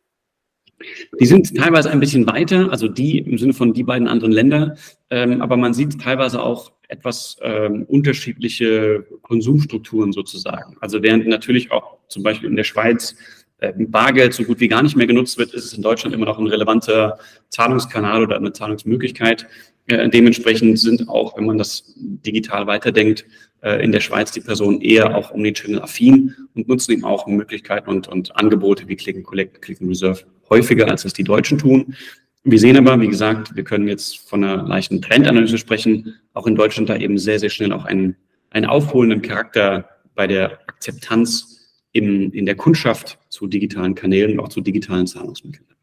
Die sind teilweise ein bisschen weiter, also die im Sinne von die beiden anderen Länder, ähm, aber man sieht teilweise auch etwas ähm, unterschiedliche Konsumstrukturen sozusagen. Also während natürlich auch zum Beispiel in der Schweiz äh, Bargeld so gut wie gar nicht mehr genutzt wird, ist es in Deutschland immer noch ein relevanter Zahlungskanal oder eine Zahlungsmöglichkeit. Äh, dementsprechend sind auch, wenn man das digital weiterdenkt, äh, in der Schweiz die Personen eher auch Omnichannel-affin und nutzen eben auch Möglichkeiten und, und Angebote wie Click and Collect, Click and Reserve häufiger, als es die Deutschen tun. Wir sehen aber, wie gesagt, wir können jetzt von einer leichten Trendanalyse sprechen, auch in Deutschland da eben sehr, sehr schnell auch einen, einen aufholenden Charakter bei der Akzeptanz in, in der Kundschaft zu digitalen Kanälen und auch zu digitalen Zahlungsmitteln dabei.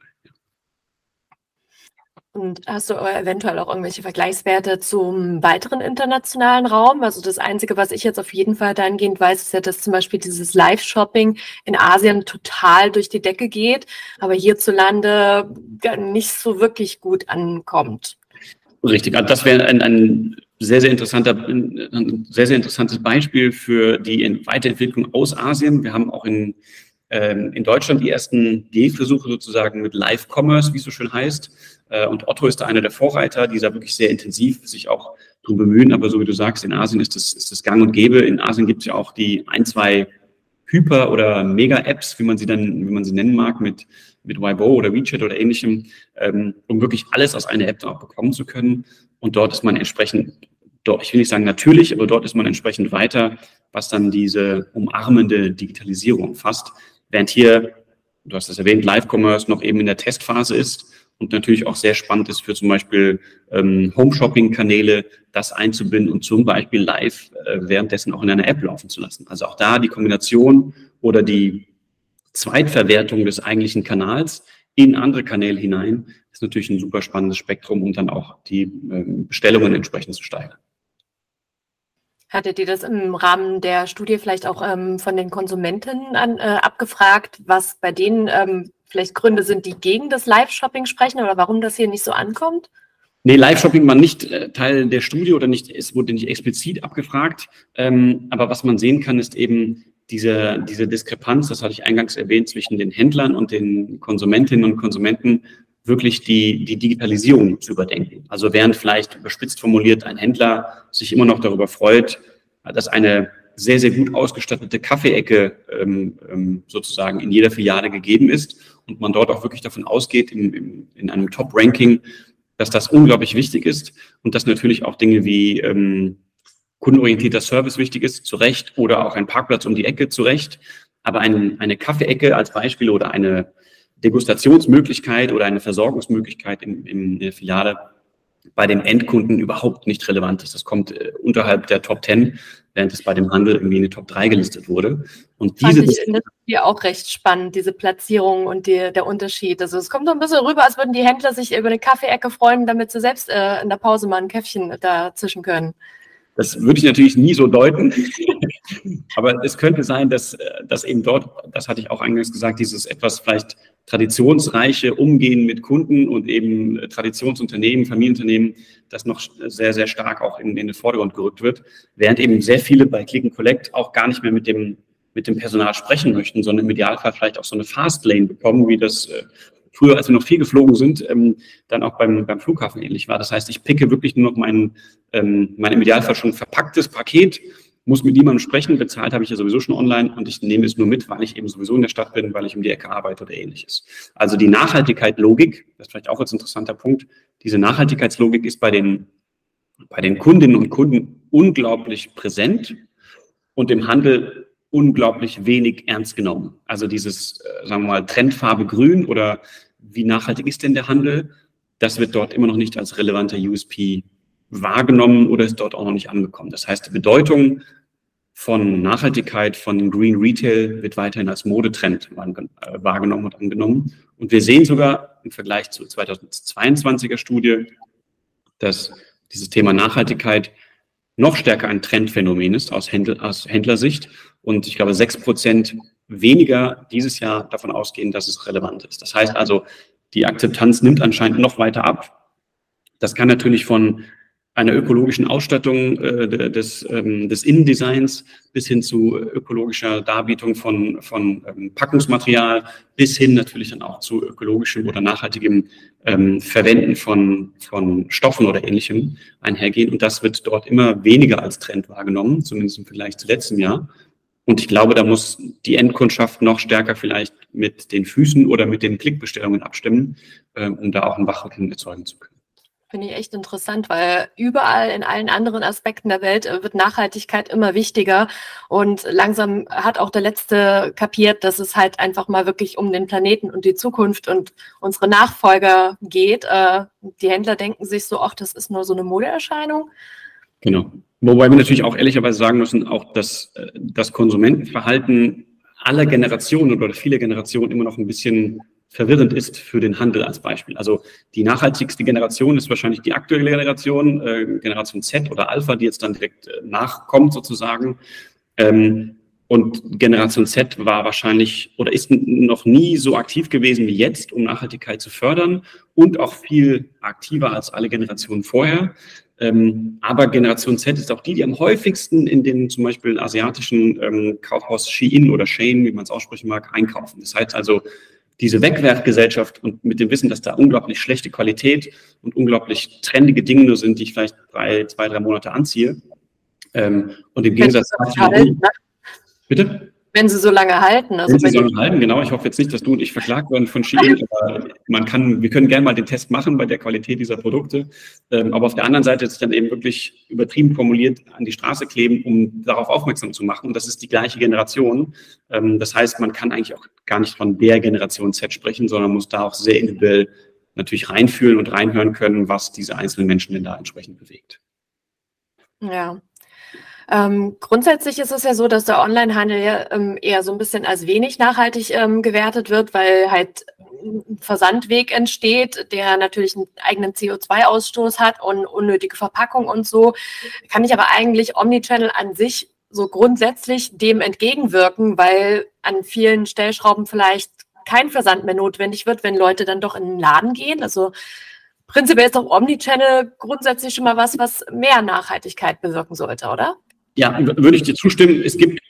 Und hast du eventuell auch irgendwelche Vergleichswerte zum weiteren internationalen Raum? Also das Einzige, was ich jetzt auf jeden Fall dahingehend weiß, ist ja, dass zum Beispiel dieses Live-Shopping in Asien total durch die Decke geht, aber hierzulande nicht so wirklich gut ankommt. Richtig, also das wäre ein, ein sehr, sehr interessanter, ein sehr, sehr interessantes Beispiel für die Weiterentwicklung aus Asien. Wir haben auch in, ähm, in Deutschland die ersten Gehversuche sozusagen mit Live-Commerce, wie es so schön heißt. Äh, und Otto ist da einer der Vorreiter, die da wirklich sehr intensiv sich auch darum bemühen. Aber so wie du sagst, in Asien ist das, ist das gang und gäbe. In Asien gibt es ja auch die ein, zwei Hyper- oder Mega-Apps, wie man sie dann, wie man sie nennen mag, mit, mit Weibo oder WeChat oder ähnlichem, ähm, um wirklich alles aus einer App dann auch bekommen zu können. Und dort ist man entsprechend ich will nicht sagen natürlich, aber dort ist man entsprechend weiter, was dann diese umarmende Digitalisierung fasst. Während hier, du hast es erwähnt, Live-Commerce noch eben in der Testphase ist und natürlich auch sehr spannend ist für zum Beispiel ähm, Home-Shopping-Kanäle, das einzubinden und zum Beispiel live äh, währenddessen auch in einer App laufen zu lassen. Also auch da die Kombination oder die Zweitverwertung des eigentlichen Kanals in andere Kanäle hinein ist natürlich ein super spannendes Spektrum, um dann auch die ähm, Bestellungen entsprechend zu steigern. Hattet ihr das im Rahmen der Studie vielleicht auch ähm, von den Konsumenten an, äh, abgefragt, was bei denen ähm, vielleicht Gründe sind, die gegen das Live-Shopping sprechen oder warum das hier nicht so ankommt? Nee, Live-Shopping war nicht äh, Teil der Studie oder nicht, es wurde nicht explizit abgefragt. Ähm, aber was man sehen kann, ist eben diese, diese Diskrepanz, das hatte ich eingangs erwähnt, zwischen den Händlern und den Konsumentinnen und Konsumenten, wirklich die, die Digitalisierung zu überdenken. Also während vielleicht überspitzt formuliert ein Händler sich immer noch darüber freut, dass eine sehr, sehr gut ausgestattete Kaffeeecke ähm, ähm, sozusagen in jeder Filiale gegeben ist und man dort auch wirklich davon ausgeht, in, in, in einem Top-Ranking dass das unglaublich wichtig ist und dass natürlich auch Dinge wie ähm, kundenorientierter Service wichtig ist, zu Recht, oder auch ein Parkplatz um die Ecke, zu Recht. Aber ein, eine Kaffeeecke als Beispiel oder eine Degustationsmöglichkeit oder eine Versorgungsmöglichkeit in, in der Filiale bei dem Endkunden überhaupt nicht relevant ist. Das kommt äh, unterhalb der Top 10, während es bei dem Handel irgendwie in die Top 3 gelistet wurde. Und diese ich hier auch recht spannend, diese Platzierung und die, der Unterschied. Also es kommt so ein bisschen rüber, als würden die Händler sich über eine Kaffeeecke freuen, damit sie selbst äh, in der Pause mal ein Käffchen dazwischen können. Das würde ich natürlich nie so deuten. Aber es könnte sein, dass, äh, dass eben dort, das hatte ich auch eingangs gesagt, dieses etwas vielleicht traditionsreiche Umgehen mit Kunden und eben Traditionsunternehmen, Familienunternehmen, das noch sehr, sehr stark auch in, in den Vordergrund gerückt wird, während eben sehr viele bei Click and Collect auch gar nicht mehr mit dem, mit dem Personal sprechen möchten, sondern im Idealfall vielleicht auch so eine Fastlane bekommen, wie das äh, früher, als wir noch viel geflogen sind, ähm, dann auch beim, beim Flughafen ähnlich war. Das heißt, ich picke wirklich nur noch mein, ähm, mein im Idealfall schon verpacktes Paket, muss mit niemandem sprechen, bezahlt habe ich ja sowieso schon online und ich nehme es nur mit, weil ich eben sowieso in der Stadt bin, weil ich um die Ecke arbeite oder ähnliches. Also die Nachhaltigkeit-Logik, das ist vielleicht auch als interessanter Punkt, diese Nachhaltigkeitslogik ist bei den, bei den Kundinnen und Kunden unglaublich präsent und im Handel unglaublich wenig ernst genommen. Also dieses, äh, sagen wir mal, Trendfarbe grün oder wie nachhaltig ist denn der Handel, das wird dort immer noch nicht als relevanter USP wahrgenommen oder ist dort auch noch nicht angekommen. Das heißt, die Bedeutung von Nachhaltigkeit, von Green Retail wird weiterhin als Modetrend äh, wahrgenommen und angenommen. Und wir sehen sogar im Vergleich zur 2022er Studie, dass dieses Thema Nachhaltigkeit noch stärker ein Trendphänomen ist aus, Händler, aus Händlersicht und ich glaube sechs Prozent weniger dieses Jahr davon ausgehen, dass es relevant ist. Das heißt also, die Akzeptanz nimmt anscheinend noch weiter ab. Das kann natürlich von einer ökologischen Ausstattung äh, des, ähm, des Innendesigns bis hin zu ökologischer Darbietung von, von ähm, Packungsmaterial bis hin natürlich dann auch zu ökologischem oder nachhaltigem ähm, Verwenden von, von Stoffen oder ähnlichem einhergehen. Und das wird dort immer weniger als Trend wahrgenommen, zumindest im Vergleich zu letztem Jahr. Und ich glaube, da muss die Endkundschaft noch stärker vielleicht mit den Füßen oder mit den Klickbestellungen abstimmen, äh, um da auch ein Wachrütteln erzeugen zu können. Finde ich echt interessant, weil überall in allen anderen Aspekten der Welt äh, wird Nachhaltigkeit immer wichtiger. Und langsam hat auch der Letzte kapiert, dass es halt einfach mal wirklich um den Planeten und die Zukunft und unsere Nachfolger geht. Äh, die Händler denken sich so, ach, das ist nur so eine Modeerscheinung. Genau. Wobei wir natürlich auch ehrlicherweise sagen müssen, auch dass äh, das Konsumentenverhalten aller Generationen oder viele Generationen immer noch ein bisschen verwirrend ist für den Handel als Beispiel. Also die nachhaltigste Generation ist wahrscheinlich die aktuelle Generation, äh, Generation Z oder Alpha, die jetzt dann direkt äh, nachkommt sozusagen. Ähm, und Generation Z war wahrscheinlich oder ist noch nie so aktiv gewesen wie jetzt, um Nachhaltigkeit zu fördern und auch viel aktiver als alle Generationen vorher. Ähm, aber Generation Z ist auch die, die am häufigsten in den zum Beispiel asiatischen ähm, Kaufhaus Shein oder Shane, wie man es aussprechen mag, einkaufen. Das heißt also, diese Wegwerfgesellschaft und mit dem Wissen, dass da unglaublich schlechte Qualität und unglaublich trendige Dinge nur sind, die ich vielleicht drei, zwei, drei Monate anziehe. Ähm, und im Gegensatz dazu. Ne? Bitte? Wenn sie so lange halten. Also wenn sie so lange halten, genau. Ich hoffe jetzt nicht, dass du und ich verklagt werden von Shein, aber man kann, wir können gerne mal den Test machen bei der Qualität dieser Produkte. Ähm, aber auf der anderen Seite ist es dann eben wirklich übertrieben formuliert an die Straße kleben, um darauf aufmerksam zu machen. Und das ist die gleiche Generation. Ähm, das heißt, man kann eigentlich auch gar nicht von der Generation Z sprechen, sondern muss da auch sehr individuell natürlich reinfühlen und reinhören können, was diese einzelnen Menschen denn da entsprechend bewegt. Ja, ähm, grundsätzlich ist es ja so, dass der Onlinehandel ja ähm, eher so ein bisschen als wenig nachhaltig ähm, gewertet wird, weil halt ein Versandweg entsteht, der natürlich einen eigenen CO2-Ausstoß hat und unnötige Verpackung und so. Kann ich aber eigentlich Omnichannel an sich so grundsätzlich dem entgegenwirken, weil an vielen Stellschrauben vielleicht kein Versand mehr notwendig wird, wenn Leute dann doch in den Laden gehen. Also prinzipiell ist doch Omnichannel grundsätzlich schon mal was, was mehr Nachhaltigkeit bewirken sollte, oder? Ja, würde ich dir zustimmen. Es gibt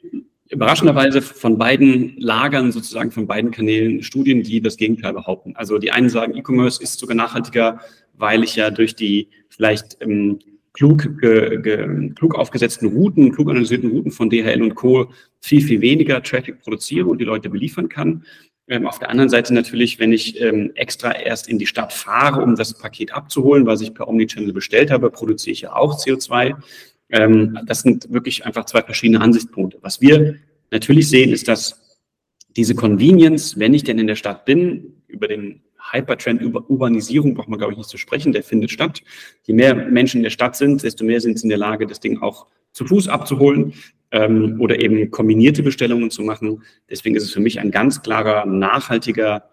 überraschenderweise von beiden Lagern, sozusagen von beiden Kanälen, Studien, die das Gegenteil behaupten. Also die einen sagen, E-Commerce ist sogar nachhaltiger, weil ich ja durch die vielleicht ähm, klug, ge, ge, klug aufgesetzten Routen, klug analysierten Routen von DHL und Co. viel, viel weniger Traffic produziere und die Leute beliefern kann. Ähm, auf der anderen Seite natürlich, wenn ich ähm, extra erst in die Stadt fahre, um das Paket abzuholen, was ich per Omnichannel bestellt habe, produziere ich ja auch CO2. Ähm, das sind wirklich einfach zwei verschiedene Ansichtspunkte. Was wir natürlich sehen, ist, dass diese Convenience, wenn ich denn in der Stadt bin, über den Hypertrend über Urbanisierung braucht man, glaube ich, nicht zu sprechen, der findet statt. Je mehr Menschen in der Stadt sind, desto mehr sind sie in der Lage, das Ding auch zu Fuß abzuholen ähm, oder eben kombinierte Bestellungen zu machen. Deswegen ist es für mich ein ganz klarer, nachhaltiger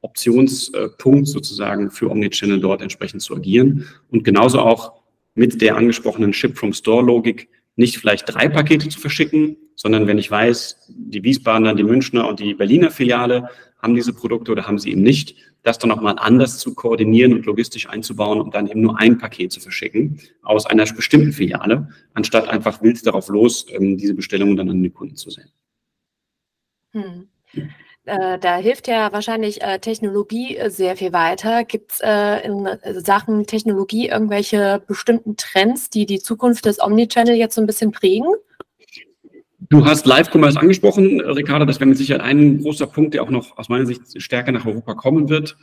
Optionspunkt sozusagen für Omnichannel dort entsprechend zu agieren. Und genauso auch mit der angesprochenen Ship-from-Store-Logik nicht vielleicht drei Pakete zu verschicken, sondern wenn ich weiß, die Wiesbadener, die Münchner und die Berliner Filiale haben diese Produkte oder haben sie eben nicht, das dann nochmal anders zu koordinieren und logistisch einzubauen und dann eben nur ein Paket zu verschicken aus einer bestimmten Filiale, anstatt einfach wild darauf los, ähm, diese Bestellungen dann an den Kunden zu senden. Hm. Äh, da hilft ja wahrscheinlich äh, Technologie äh, sehr viel weiter. Gibt es äh, in Sachen Technologie irgendwelche bestimmten Trends, die die Zukunft des Omnichannel jetzt so ein bisschen prägen? Du hast Live-Commerce angesprochen, Ricardo. Das wäre mit Sicherheit ein großer Punkt, der auch noch aus meiner Sicht stärker nach Europa kommen wird.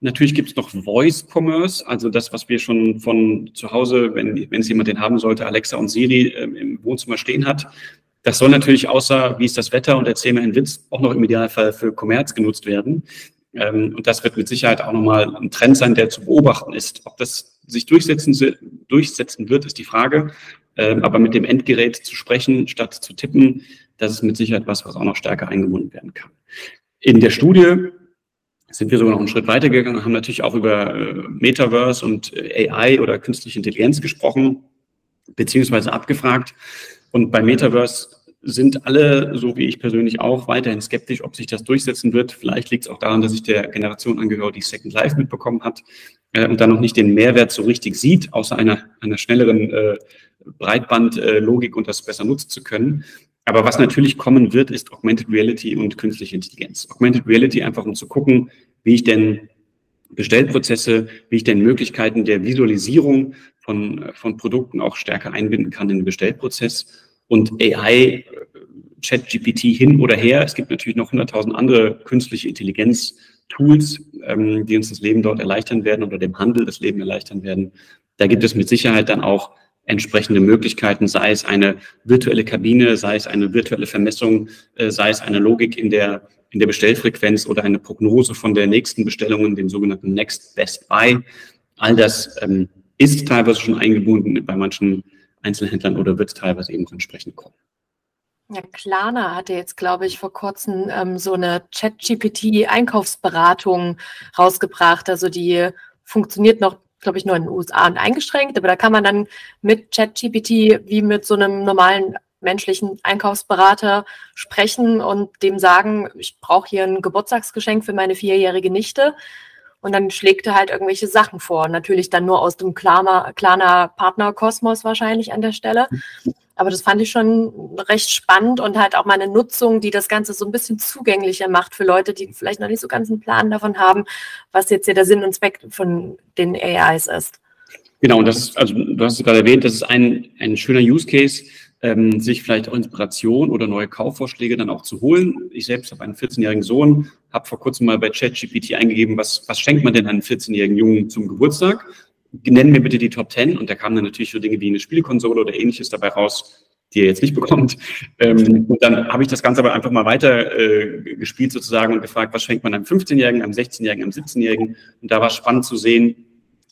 Natürlich gibt es noch Voice-Commerce, also das, was wir schon von zu Hause, wenn, wenn es jemand den haben sollte, Alexa und Siri ähm, im Wohnzimmer stehen hat. Das soll natürlich außer, wie ist das Wetter und erzähl mir einen Witz, auch noch im Idealfall für Kommerz genutzt werden. Ähm, und das wird mit Sicherheit auch nochmal ein Trend sein, der zu beobachten ist. Ob das sich durchsetzen, durchsetzen wird, ist die Frage. Ähm, aber mit dem Endgerät zu sprechen, statt zu tippen, das ist mit Sicherheit was, was auch noch stärker eingebunden werden kann. In der Studie sind wir sogar noch einen Schritt weitergegangen, haben natürlich auch über äh, Metaverse und äh, AI oder künstliche Intelligenz gesprochen, beziehungsweise abgefragt. Und bei Metaverse sind alle, so wie ich persönlich auch, weiterhin skeptisch, ob sich das durchsetzen wird. Vielleicht liegt es auch daran, dass sich der Generation angehört, die Second Life mitbekommen hat äh, und dann noch nicht den Mehrwert so richtig sieht, außer einer, einer schnelleren äh, Breitbandlogik äh, und das besser nutzen zu können. Aber was natürlich kommen wird, ist Augmented Reality und künstliche Intelligenz. Augmented Reality einfach, um zu gucken, wie ich denn Bestellprozesse, wie ich denn Möglichkeiten der Visualisierung von, von Produkten auch stärker einbinden kann in den Bestellprozess. Und AI, ChatGPT hin oder her. Es gibt natürlich noch 100.000 andere künstliche Intelligenz-Tools, ähm, die uns das Leben dort erleichtern werden oder dem Handel das Leben erleichtern werden. Da gibt es mit Sicherheit dann auch entsprechende Möglichkeiten, sei es eine virtuelle Kabine, sei es eine virtuelle Vermessung, äh, sei es eine Logik in der, in der Bestellfrequenz oder eine Prognose von der nächsten Bestellung, dem sogenannten Next Best Buy. All das ähm, ist teilweise schon eingebunden bei manchen Einzelhändlern oder wird teilweise eben entsprechend kommen. Ja, Klarna hatte jetzt, glaube ich, vor kurzem ähm, so eine Chat-GPT-Einkaufsberatung rausgebracht. Also die funktioniert noch glaube ich, nur in den USA und eingeschränkt, aber da kann man dann mit ChatGPT wie mit so einem normalen menschlichen Einkaufsberater sprechen und dem sagen, ich brauche hier ein Geburtstagsgeschenk für meine vierjährige Nichte. Und dann schlägt er halt irgendwelche Sachen vor. Natürlich dann nur aus dem Klarna, Klarna Partnerkosmos wahrscheinlich an der Stelle. Aber das fand ich schon recht spannend und halt auch mal eine Nutzung, die das Ganze so ein bisschen zugänglicher macht für Leute, die vielleicht noch nicht so ganz einen Plan davon haben, was jetzt hier der Sinn und Zweck von den AIs ist. Genau, und das also du hast es gerade erwähnt, das ist ein, ein schöner Use Case, ähm, sich vielleicht auch Inspiration oder neue Kaufvorschläge dann auch zu holen. Ich selbst habe einen 14-jährigen Sohn, habe vor kurzem mal bei ChatGPT eingegeben, was, was schenkt man denn einem 14-jährigen Jungen zum Geburtstag? nennen mir bitte die Top 10 und da kamen dann natürlich so Dinge wie eine Spielkonsole oder ähnliches dabei raus, die er jetzt nicht bekommt. Ähm, und dann habe ich das Ganze aber einfach mal weiter äh, gespielt sozusagen und gefragt, was schenkt man einem 15-Jährigen, einem 16-Jährigen, einem 17-Jährigen? Und da war es spannend zu sehen,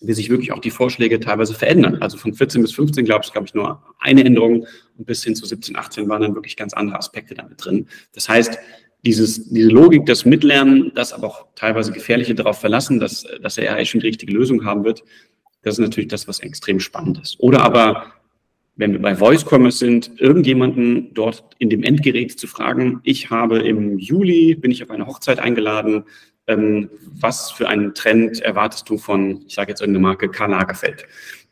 wie sich wirklich auch die Vorschläge teilweise verändern. Also von 14 bis 15 glaube ich, glaube ich, nur eine Änderung und bis hin zu 17, 18 waren dann wirklich ganz andere Aspekte damit drin. Das heißt, dieses, diese Logik, das Mitlernen, das aber auch teilweise Gefährliche darauf verlassen, dass, dass er eigentlich schon die richtige Lösung haben wird, das ist natürlich das, was extrem spannend ist. Oder aber, wenn wir bei Voice Commerce sind, irgendjemanden dort in dem Endgerät zu fragen, ich habe im Juli, bin ich auf eine Hochzeit eingeladen, ähm, was für einen Trend erwartest du von, ich sage jetzt irgendeine Marke, Karl Lagerfeld?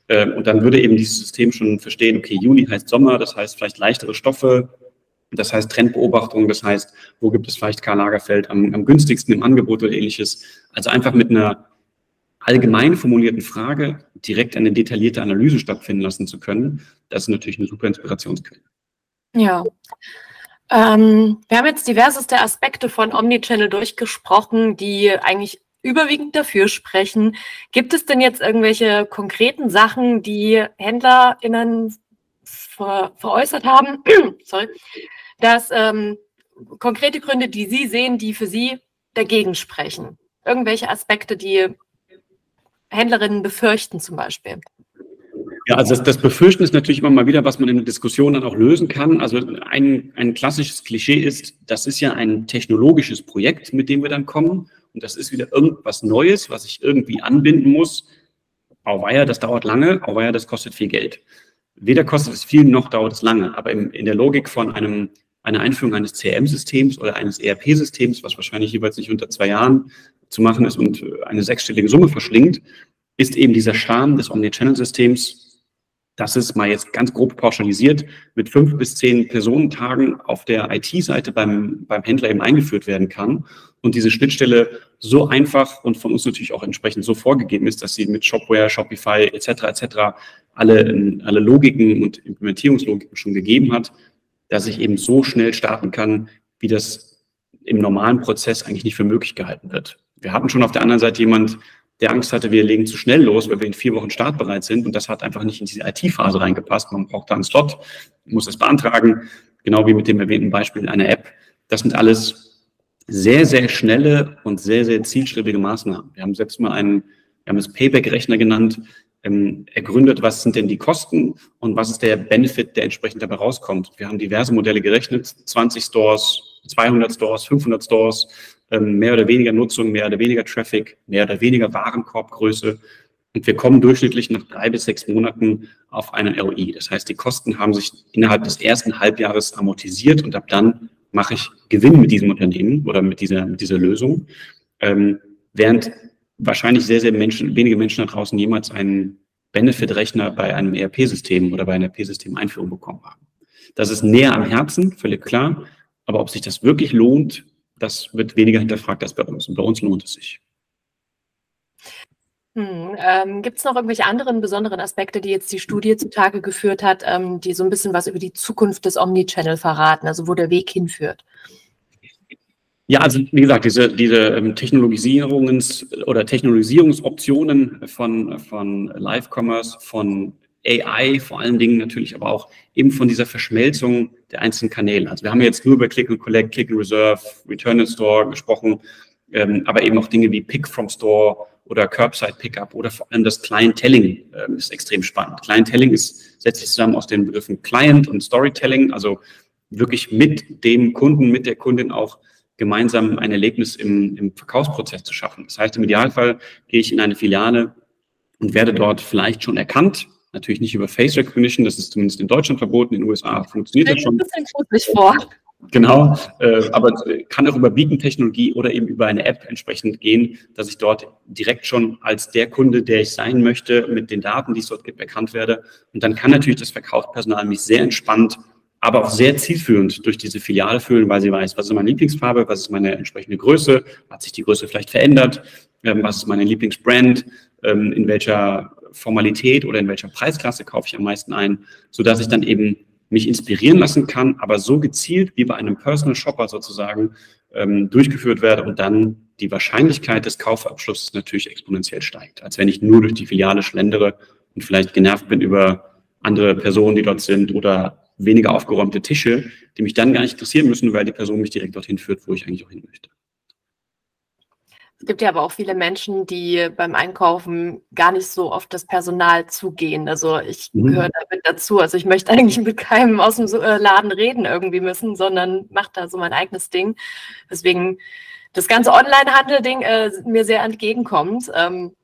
Ähm, und dann würde eben dieses System schon verstehen, okay, Juli heißt Sommer, das heißt vielleicht leichtere Stoffe, das heißt Trendbeobachtung, das heißt, wo gibt es vielleicht Karl Lagerfeld am, am günstigsten im Angebot oder ähnliches. Also einfach mit einer allgemein formulierten Frage direkt eine detaillierte Analyse stattfinden lassen zu können, das ist natürlich eine super Inspirationsquelle. Ja. Ähm, wir haben jetzt diverseste Aspekte von Omnichannel durchgesprochen, die eigentlich überwiegend dafür sprechen. Gibt es denn jetzt irgendwelche konkreten Sachen, die HändlerInnen ver veräußert haben, sorry, dass ähm, konkrete Gründe, die Sie sehen, die für Sie dagegen sprechen? Irgendwelche Aspekte, die Händlerinnen befürchten zum Beispiel? Ja, also das, das Befürchten ist natürlich immer mal wieder, was man in der Diskussion dann auch lösen kann. Also ein, ein klassisches Klischee ist, das ist ja ein technologisches Projekt, mit dem wir dann kommen. Und das ist wieder irgendwas Neues, was ich irgendwie anbinden muss. Auweia, das dauert lange. Auweia, das kostet viel Geld. Weder kostet es viel, noch dauert es lange. Aber in, in der Logik von einem, einer Einführung eines CRM-Systems oder eines ERP-Systems, was wahrscheinlich jeweils nicht unter zwei Jahren zu machen ist und eine sechsstellige Summe verschlingt, ist eben dieser Charme des Omnichannel-Systems dass es mal jetzt ganz grob pauschalisiert mit fünf bis zehn Personentagen auf der IT-Seite beim, beim Händler eben eingeführt werden kann und diese Schnittstelle so einfach und von uns natürlich auch entsprechend so vorgegeben ist, dass sie mit Shopware, Shopify etc. etc. alle, alle Logiken und Implementierungslogiken schon gegeben hat, dass ich eben so schnell starten kann, wie das im normalen Prozess eigentlich nicht für möglich gehalten wird. Wir hatten schon auf der anderen Seite jemand, der Angst hatte, wir legen zu schnell los, weil wir in vier Wochen startbereit sind. Und das hat einfach nicht in diese IT-Phase reingepasst. Man braucht da einen Slot, muss es beantragen, genau wie mit dem erwähnten Beispiel in einer App. Das sind alles sehr, sehr schnelle und sehr, sehr zielstrebige Maßnahmen. Wir haben selbst mal einen, wir haben es Payback-Rechner genannt, ähm, ergründet, was sind denn die Kosten und was ist der Benefit, der entsprechend dabei rauskommt. Wir haben diverse Modelle gerechnet, 20 Stores, 200 Stores, 500 Stores, mehr oder weniger Nutzung, mehr oder weniger Traffic, mehr oder weniger Warenkorbgröße. Und wir kommen durchschnittlich nach drei bis sechs Monaten auf einen ROI. Das heißt, die Kosten haben sich innerhalb des ersten Halbjahres amortisiert und ab dann mache ich Gewinn mit diesem Unternehmen oder mit dieser, mit dieser Lösung. Ähm, während wahrscheinlich sehr, sehr Menschen, wenige Menschen da draußen jemals einen Benefit-Rechner bei einem ERP-System oder bei einer ERP-System-Einführung bekommen haben. Das ist näher am Herzen, völlig klar. Aber ob sich das wirklich lohnt, das wird weniger hinterfragt als bei uns. Und bei uns lohnt es sich. Hm, ähm, Gibt es noch irgendwelche anderen besonderen Aspekte, die jetzt die Studie zutage geführt hat, ähm, die so ein bisschen was über die Zukunft des Omnichannel verraten, also wo der Weg hinführt? Ja, also wie gesagt, diese, diese ähm, Technologisierungs- oder Technologisierungsoptionen von, von Live-Commerce, von AI vor allen Dingen natürlich, aber auch eben von dieser Verschmelzung der einzelnen Kanäle. Also wir haben jetzt nur über Click and Collect, Click and Reserve, Return in Store gesprochen, ähm, aber eben auch Dinge wie Pick from Store oder Curbside Pickup oder vor allem das Clientelling ähm, ist extrem spannend. Clientelling ist, setzt sich zusammen aus den Begriffen Client und Storytelling, also wirklich mit dem Kunden, mit der Kundin auch gemeinsam ein Erlebnis im, im Verkaufsprozess zu schaffen. Das heißt, im Idealfall gehe ich in eine Filiale und werde dort vielleicht schon erkannt Natürlich nicht über Face Recognition, das ist zumindest in Deutschland verboten, in den USA funktioniert das schon. Ein bisschen gruselig vor. Genau, äh, aber kann auch über Beacon-Technologie oder eben über eine App entsprechend gehen, dass ich dort direkt schon als der Kunde, der ich sein möchte, mit den Daten, die es dort gibt, erkannt werde. Und dann kann natürlich das Verkaufspersonal mich sehr entspannt, aber auch sehr zielführend durch diese Filiale fühlen, weil sie weiß, was ist meine Lieblingsfarbe, was ist meine entsprechende Größe, hat sich die Größe vielleicht verändert, ähm, was ist meine Lieblingsbrand, ähm, in welcher Formalität oder in welcher Preisklasse kaufe ich am meisten ein, sodass ich dann eben mich inspirieren lassen kann, aber so gezielt wie bei einem Personal Shopper sozusagen ähm, durchgeführt werde und dann die Wahrscheinlichkeit des Kaufabschlusses natürlich exponentiell steigt, als wenn ich nur durch die Filiale schlendere und vielleicht genervt bin über andere Personen, die dort sind oder weniger aufgeräumte Tische, die mich dann gar nicht interessieren müssen, weil die Person mich direkt dorthin führt, wo ich eigentlich auch hin möchte. Es gibt ja aber auch viele Menschen, die beim Einkaufen gar nicht so oft das Personal zugehen. Also ich mhm. gehöre damit dazu. Also ich möchte eigentlich mit keinem aus dem äh, Laden reden irgendwie müssen, sondern mache da so mein eigenes Ding. Deswegen das ganze Online-Handel-Ding äh, mir sehr entgegenkommt. Ähm,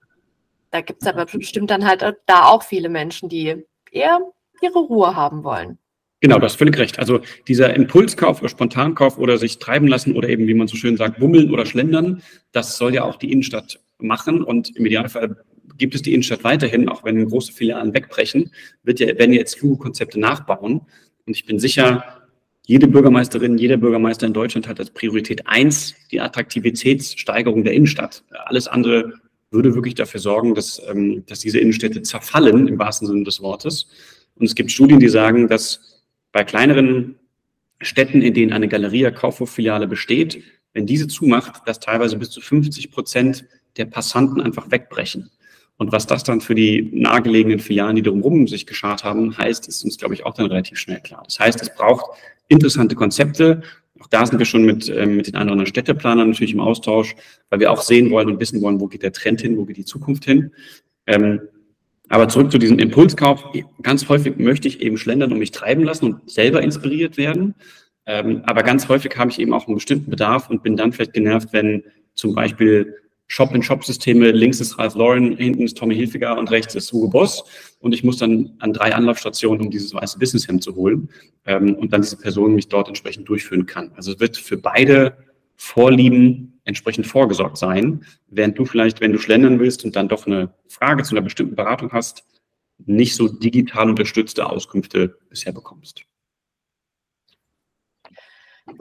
da gibt es aber bestimmt dann halt da auch viele Menschen, die eher ihre Ruhe haben wollen. Genau, du hast völlig recht. Also dieser Impulskauf oder Spontankauf oder sich treiben lassen oder eben, wie man so schön sagt, bummeln oder schlendern, das soll ja auch die Innenstadt machen. Und im Idealfall gibt es die Innenstadt weiterhin, auch wenn große Filialen wegbrechen, wird ja, werden jetzt Konzepte nachbauen. Und ich bin sicher, jede Bürgermeisterin, jeder Bürgermeister in Deutschland hat als Priorität eins die Attraktivitätssteigerung der Innenstadt. Alles andere würde wirklich dafür sorgen, dass, ähm, dass diese Innenstädte zerfallen, im wahrsten Sinne des Wortes. Und es gibt Studien, die sagen, dass bei kleineren Städten, in denen eine Galeria Kaufhof-Filiale besteht, wenn diese zumacht, dass teilweise bis zu 50 Prozent der Passanten einfach wegbrechen. Und was das dann für die nahegelegenen Filialen, die drumherum sich geschart haben, heißt, ist uns, glaube ich, auch dann relativ schnell klar. Das heißt, es braucht interessante Konzepte. Auch da sind wir schon mit, äh, mit den anderen Städteplanern natürlich im Austausch, weil wir auch sehen wollen und wissen wollen, wo geht der Trend hin, wo geht die Zukunft hin. Ähm, aber zurück zu diesem Impulskauf. Ganz häufig möchte ich eben schlendern und mich treiben lassen und selber inspiriert werden. Ähm, aber ganz häufig habe ich eben auch einen bestimmten Bedarf und bin dann vielleicht genervt, wenn zum Beispiel Shop-in-Shop-Systeme, links ist Ralph Lauren, hinten ist Tommy Hilfiger und rechts ist Hugo Boss. Und ich muss dann an drei Anlaufstationen, um dieses weiße Businesshemd zu holen ähm, und dann diese Person mich dort entsprechend durchführen kann. Also es wird für beide Vorlieben entsprechend vorgesorgt sein, während du vielleicht, wenn du schlendern willst und dann doch eine Frage zu einer bestimmten Beratung hast, nicht so digital unterstützte Auskünfte bisher bekommst.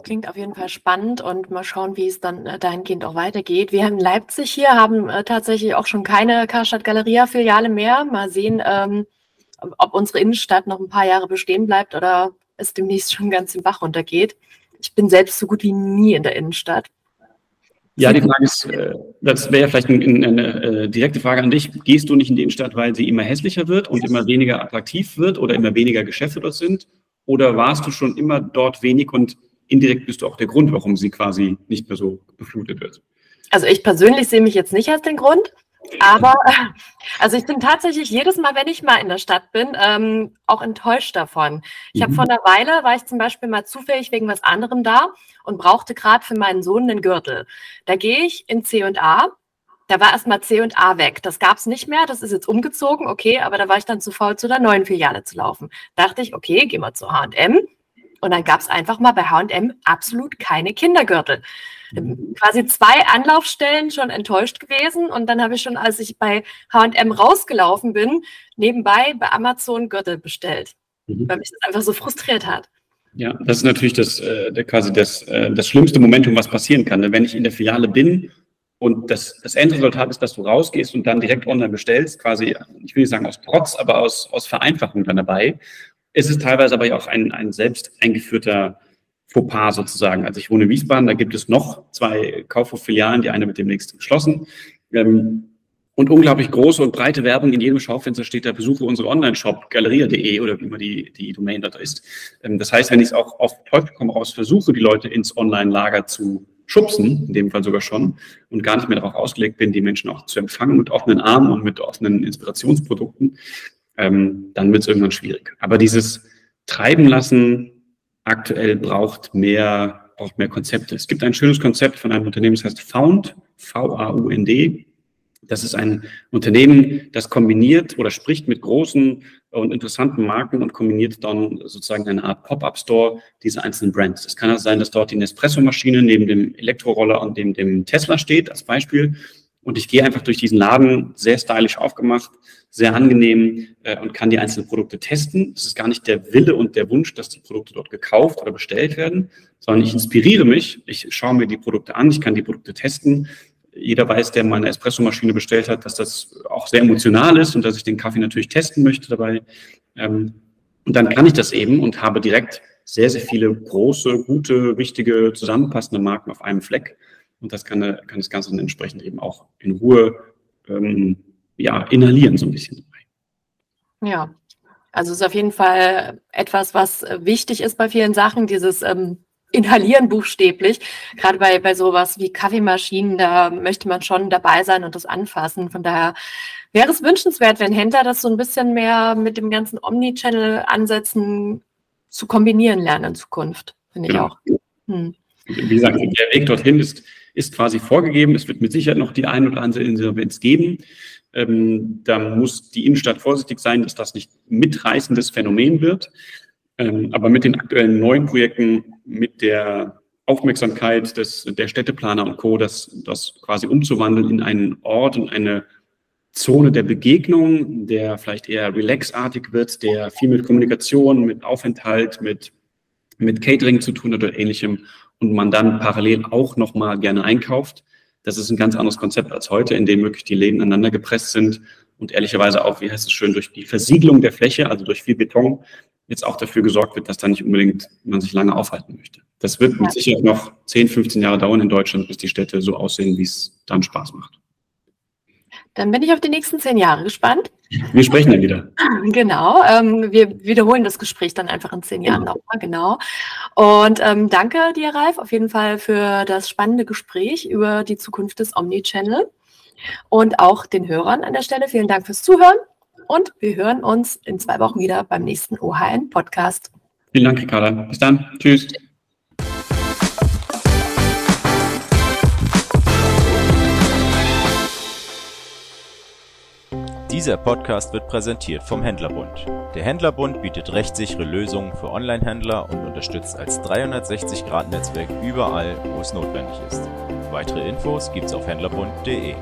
Klingt auf jeden Fall spannend und mal schauen, wie es dann äh, dahingehend auch weitergeht. Wir in Leipzig hier haben äh, tatsächlich auch schon keine Karstadt Galeria Filiale mehr. Mal sehen, ähm, ob unsere Innenstadt noch ein paar Jahre bestehen bleibt oder es demnächst schon ganz im Bach runtergeht. Ich bin selbst so gut wie nie in der Innenstadt. Ja, die Frage ist, äh, das wäre vielleicht eine, eine, äh, direkte Frage an dich. Gehst du nicht in die Innenstadt, weil sie immer hässlicher wird und immer weniger attraktiv wird oder immer weniger Geschäfte dort sind? Oder warst du schon immer dort wenig und indirekt bist du auch der Grund, warum sie quasi nicht mehr so beflutet wird. Also ich persönlich sehe mich jetzt nicht als den Grund, aber also ich bin tatsächlich jedes Mal, wenn ich mal in der Stadt bin, ähm, auch enttäuscht davon. Ich mhm. habe vor einer Weile, war ich zum Beispiel mal zufällig wegen was anderem da und brauchte gerade für meinen Sohn einen Gürtel. Da gehe ich in C&A, da war erstmal C&A weg. Das gab es nicht mehr, das ist jetzt umgezogen, okay, aber da war ich dann zu faul, zu der neuen Filiale zu laufen. Dachte ich, okay, geh mal zu H&M, und dann gab es einfach mal bei HM absolut keine Kindergürtel. Mhm. Quasi zwei Anlaufstellen schon enttäuscht gewesen. Und dann habe ich schon, als ich bei HM rausgelaufen bin, nebenbei bei Amazon Gürtel bestellt, mhm. weil mich das einfach so frustriert hat. Ja, das ist natürlich das, äh, quasi das, äh, das schlimmste Momentum, was passieren kann. Wenn ich in der Filiale bin und das, das Endresultat ist, dass du rausgehst und dann direkt online bestellst, quasi, ich will nicht sagen aus Trotz, aber aus, aus Vereinfachung dann dabei es ist teilweise aber auch ein, ein selbst eingeführter Fauxpas sozusagen. Also ich wohne in Wiesbaden, da gibt es noch zwei Kaufhof-Filialen, die eine mit dem nächsten geschlossen. Ähm, und unglaublich große und breite Werbung in jedem Schaufenster steht da, besuche unsere Online-Shop, galeria.de oder wie immer die, die Domain dort ist. Ähm, das heißt, wenn ich es auch auf Teufel komm raus versuche, die Leute ins Online-Lager zu schubsen, in dem Fall sogar schon, und gar nicht mehr darauf ausgelegt bin, die Menschen auch zu empfangen mit offenen Armen und mit offenen Inspirationsprodukten, ähm, dann wird es irgendwann schwierig. Aber dieses Treiben lassen aktuell braucht mehr, braucht mehr Konzepte. Es gibt ein schönes Konzept von einem Unternehmen, das heißt Found, V-A-U-N-D. Das ist ein Unternehmen, das kombiniert oder spricht mit großen und interessanten Marken und kombiniert dann sozusagen eine Art Pop-up-Store dieser einzelnen Brands. Es kann also sein, dass dort die Nespresso-Maschine neben dem Elektroroller und neben dem Tesla steht, als Beispiel. Und ich gehe einfach durch diesen Laden, sehr stylisch aufgemacht, sehr angenehm äh, und kann die einzelnen Produkte testen. Es ist gar nicht der Wille und der Wunsch, dass die Produkte dort gekauft oder bestellt werden, sondern ich inspiriere mich, ich schaue mir die Produkte an, ich kann die Produkte testen. Jeder weiß, der meine Espressomaschine bestellt hat, dass das auch sehr emotional ist und dass ich den Kaffee natürlich testen möchte dabei. Ähm, und dann kann ich das eben und habe direkt sehr, sehr viele große, gute, wichtige, zusammenpassende Marken auf einem Fleck. Und das kann, kann das Ganze dann entsprechend eben auch in Ruhe ähm, ja, inhalieren so ein bisschen. Ja, also es ist auf jeden Fall etwas, was wichtig ist bei vielen Sachen, dieses ähm, Inhalieren buchstäblich. Gerade bei, bei sowas wie Kaffeemaschinen, da möchte man schon dabei sein und das anfassen. Von daher wäre es wünschenswert, wenn Händler das so ein bisschen mehr mit dem ganzen Omnichannel-Ansätzen zu kombinieren lernen in Zukunft, finde ich ja. auch. Hm. Wie gesagt, der Weg dorthin ist, ist quasi vorgegeben. Es wird mit Sicherheit noch die ein oder andere Insolvenz geben. Ähm, da muss die Innenstadt vorsichtig sein, dass das nicht mitreißendes Phänomen wird. Ähm, aber mit den aktuellen neuen Projekten, mit der Aufmerksamkeit des, der Städteplaner und Co., das, das quasi umzuwandeln in einen Ort und eine Zone der Begegnung, der vielleicht eher relaxartig wird, der viel mit Kommunikation, mit Aufenthalt, mit, mit Catering zu tun hat oder ähnlichem und man dann parallel auch nochmal gerne einkauft. Das ist ein ganz anderes Konzept als heute, in dem wirklich die Läden aneinander gepresst sind und ehrlicherweise auch, wie heißt es schön, durch die Versiegelung der Fläche, also durch viel Beton, jetzt auch dafür gesorgt wird, dass da nicht unbedingt man sich lange aufhalten möchte. Das wird mit Sicherheit noch 10, 15 Jahre dauern in Deutschland, bis die Städte so aussehen, wie es dann Spaß macht. Dann bin ich auf die nächsten zehn Jahre gespannt. Wir sprechen dann wieder. Genau. Ähm, wir wiederholen das Gespräch dann einfach in zehn Jahren genau. nochmal. Genau. Und ähm, danke dir, Ralf, auf jeden Fall für das spannende Gespräch über die Zukunft des Omnichannel. Und auch den Hörern an der Stelle vielen Dank fürs Zuhören. Und wir hören uns in zwei Wochen wieder beim nächsten OHN-Podcast. Vielen Dank, Ricarda. Bis dann. Tschüss. Dieser Podcast wird präsentiert vom Händlerbund. Der Händlerbund bietet rechtssichere Lösungen für Online-Händler und unterstützt als 360-Grad-Netzwerk überall, wo es notwendig ist. Weitere Infos gibt's auf händlerbund.de.